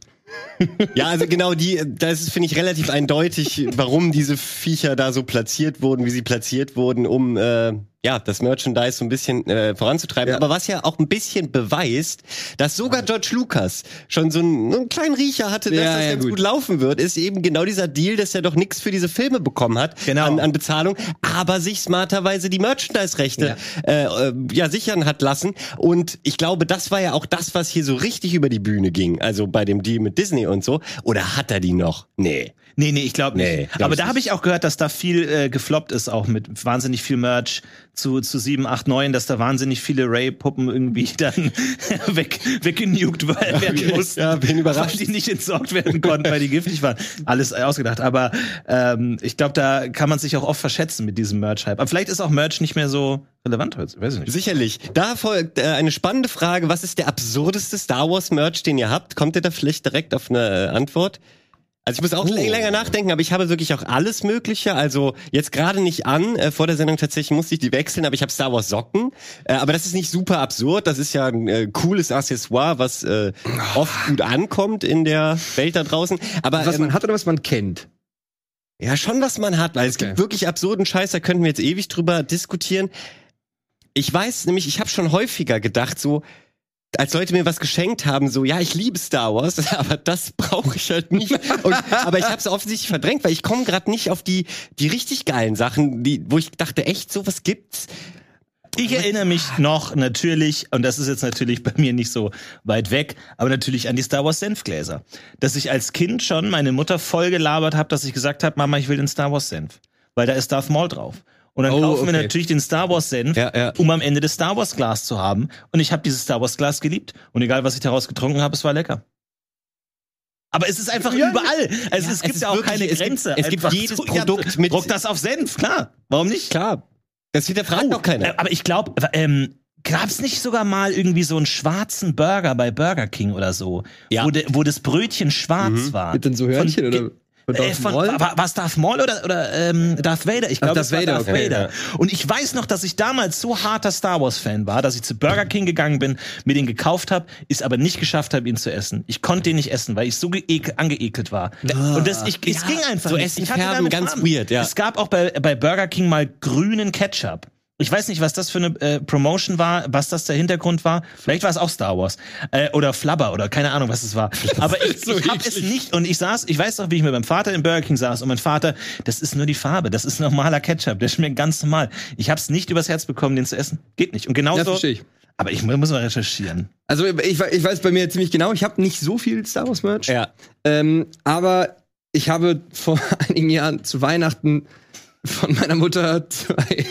Ja, also genau die, das ist, finde ich, relativ eindeutig, warum diese Viecher da so platziert wurden, wie sie platziert wurden, um äh, ja das Merchandise so ein bisschen äh, voranzutreiben. Ja. Aber was ja auch ein bisschen beweist, dass sogar George Lucas schon so einen, einen kleinen Riecher hatte, dass Ja, das ja, ganz gut. gut. laufen wird, ist eben genau dieser Deal, dass er doch nichts für diese Filme bekommen hat Genau. an, an Bezahlung, aber sich smarterweise die Merchandise-Rechte äh, äh, ja sichern hat lassen. Und ich glaube, das war ja auch das, was hier so richtig über die Bühne ging. Also bei dem Deal mit Disney und so. Oder hat er die noch? Nee. Nee, nee, ich glaube nicht. Nee, glaub Aber da habe ich auch gehört, dass da viel äh, gefloppt ist, auch mit wahnsinnig viel Merch zu, zu 7, 8, 9, dass da wahnsinnig viele Ray-Puppen irgendwie dann weg, weggenugt werden mussten. Ja, bin überrascht. Weil die nicht entsorgt werden konnten, weil die giftig waren. Alles ausgedacht. Aber ähm, ich glaube, da kann man sich auch oft verschätzen mit diesem Merch-Hype. Aber vielleicht ist auch Merch nicht mehr so relevant heute. Weiß ich nicht. Sicherlich. Da folgt äh, eine spannende Frage. Was ist der absurdeste Star Wars Merch, den ihr habt? Kommt ihr da vielleicht direkt auf eine äh, Antwort? Also ich muss auch länger länger nachdenken, aber ich habe wirklich auch alles Mögliche. Also jetzt gerade nicht an. Äh, vor der Sendung tatsächlich musste ich die wechseln, aber ich habe Star Wars Socken. Äh, aber das ist nicht super absurd. Das ist ja ein äh, cooles Accessoire, was äh, oft gut ankommt in der Welt da draußen. Aber Was ähm, man hat oder was man kennt. Ja, schon was man hat, weil es Okay. gibt wirklich absurden Scheiß, da könnten wir jetzt ewig drüber diskutieren. Ich weiß nämlich, ich habe schon häufiger gedacht, so, als Leute mir was geschenkt haben, so, ja, ich liebe Star Wars, aber das brauche ich halt nicht. Und, aber ich habe es offensichtlich verdrängt, weil ich komme gerade nicht auf die, die richtig geilen Sachen, die, wo ich dachte, echt, sowas gibt's. Ich erinnere mich noch natürlich, und das ist jetzt natürlich bei mir nicht so weit weg, aber natürlich an die Star Wars Senfgläser. Dass ich als Kind schon meine Mutter voll gelabert habe, dass ich gesagt habe, Mama, ich will den Star Wars Senf. Weil da ist Darth Maul drauf. Und dann Oh, kaufen wir okay. natürlich den Star Wars Senf, Ja, ja. um am Ende das Star Wars Glas zu haben. Und ich habe dieses Star Wars Glas geliebt. Und egal, was ich daraus getrunken habe, es war lecker. Aber es ist einfach Ja, überall. Also es gibt es ja auch wirklich- keine es gibt- Grenze. es gibt jedes so, Produkt mit- Druck das auf Senf, klar. Warum nicht? Klar. Das hinterfragt doch keiner. Aber ich glaube, ähm, gab's nicht sogar mal irgendwie so einen schwarzen Burger bei Burger King oder so, Ja. wo, de, wo das Brötchen schwarz war? Mit dann so Hörnchen Von- oder? Äh, Darth von, Maul? war, war's Darth Maul oder, oder ähm, Darth Vader? Ich glaube, Darth es war Vader, Darth okay, Vader. Und ich weiß noch, dass ich damals so harter Star Wars Fan war, dass ich zu Burger King gegangen bin, mir den gekauft habe, es aber nicht geschafft habe, ihn zu essen. Ich konnte den nicht essen, weil ich so geek angeekelt war. Und das, ich, es Ja, ging einfach so nicht. Essen Ich hatte ganz Farben. weird, ja. Es gab auch bei, bei Burger King mal grünen Ketchup. Ich weiß nicht, was das für eine äh, Promotion war, was das der Hintergrund war. Vielleicht war es auch Star Wars äh, oder Flubber oder keine Ahnung, was es war. Aber ich, so ich habe es nicht und ich saß, ich weiß noch, wie ich mit meinem Vater im Burger King saß und mein Vater, das ist nur die Farbe, das ist normaler Ketchup, der schmeckt ganz normal. Ich habe es nicht übers Herz bekommen, den zu essen. Geht nicht. Und genauso. Ja, ich. aber ich mu- muss mal recherchieren. Also ich, ich weiß bei mir ziemlich genau, ich habe nicht so viel Star Wars Merch. Ja. Ähm, aber ich habe vor einigen Jahren zu Weihnachten von meiner Mutter zwei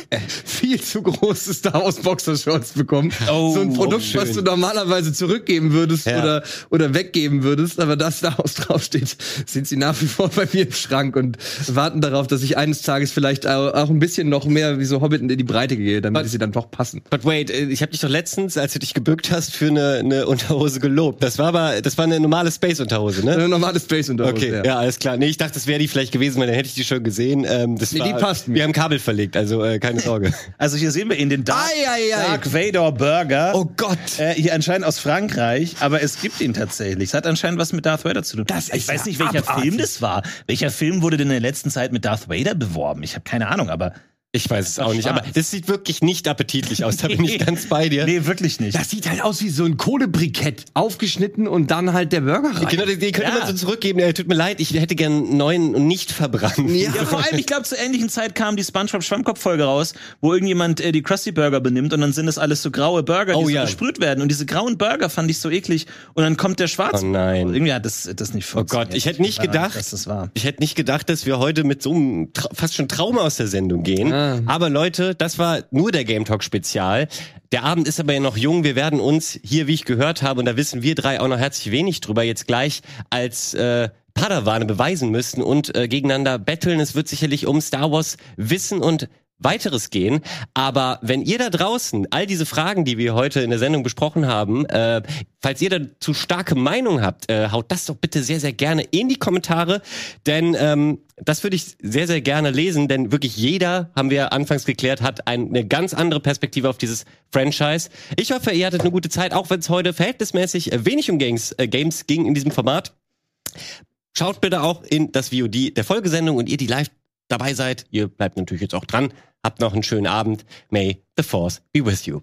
viel zu große Star Wars Boxershorts bekommen. Oh, so ein Produkt, schön. was du normalerweise zurückgeben würdest Ja. oder, oder weggeben würdest, aber da Star Wars draufsteht, sind sie nach wie vor bei mir im Schrank und warten darauf, dass ich eines Tages vielleicht auch, ein bisschen noch mehr wie so Hobbit in die Breite gehe, damit sie dann doch passen. But wait, äh, ich habe dich doch letztens, als du dich gebückt hast, für eine, eine Unterhose gelobt. Das war aber, das war eine normale Space-Unterhose, ne? Eine normale Space Unterhose. Okay, ja. alles klar. Nee, ich dachte, das wäre die vielleicht gewesen, weil dann hätte ich die schon gesehen. Ähm, das Nee, war, passt mir. Wir haben Kabel verlegt, also äh, keine Sorge. Also hier sehen wir ihn, den Dark, Ei, ei, ei. Dark Vader Burger. Oh Gott. Äh, hier anscheinend aus Frankreich, aber es gibt ihn tatsächlich. Es hat anscheinend was mit Darth Vader zu tun. Das ich weiß ja nicht, welcher abartig. Film das war. Welcher Film wurde denn in der letzten Zeit mit Darth Vader beworben? Ich habe keine Ahnung, aber Ich weiß es auch nicht, aber das sieht wirklich nicht appetitlich aus. Da bin ich ganz bei dir. nee, wirklich nicht. Das sieht halt aus wie so ein Kohlebrikett, aufgeschnitten und dann halt der Burger rein. Genau, die, die könnte Ja. man so zurückgeben. Äh, tut mir leid, ich hätte gern einen neuen und nicht verbrannt. Ja. Ja, vor allem, ich glaube, zur ähnlichen Zeit kam die SpongeBob Schwammkopf-Folge raus, wo irgendjemand äh, die Krusty Burger benimmt und dann sind das alles so graue Burger, die Oh so ja. gesprüht werden. Und diese grauen Burger fand ich so eklig. Und dann kommt der schwarze. Oh nein. Irgendwie hat das, das nicht Oh funktioniert. Gott, ich hätte nicht gedacht, dass das war. ich hätte nicht gedacht, dass wir heute mit so einem fast schon Trauma aus der Sendung gehen. Ah. Aber Leute, das war nur der Game Talk Spezial. Der Abend ist aber ja noch jung. Wir werden uns hier, wie ich gehört habe, und da wissen wir drei auch noch herzlich wenig drüber, jetzt gleich als äh, Padawane beweisen müssen und äh, gegeneinander betteln. Es wird sicherlich um Star Wars Wissen und weiteres gehen. Aber wenn ihr da draußen all diese Fragen, die wir heute in der Sendung besprochen haben, äh, falls ihr dazu starke Meinung habt, äh, haut das doch bitte sehr, sehr gerne in die Kommentare. Denn ähm, das würde ich sehr, sehr gerne lesen, denn wirklich jeder, haben wir anfangs geklärt, hat ein, eine ganz andere Perspektive auf dieses Franchise. Ich hoffe, ihr hattet eine gute Zeit, auch wenn es heute verhältnismäßig äh, wenig um Games, äh, Games ging in diesem Format. Schaut bitte auch in das VOD der Folgesendung und ihr, die live dabei seid, ihr bleibt natürlich jetzt auch dran. Habt noch einen schönen Abend. May the Force be with you.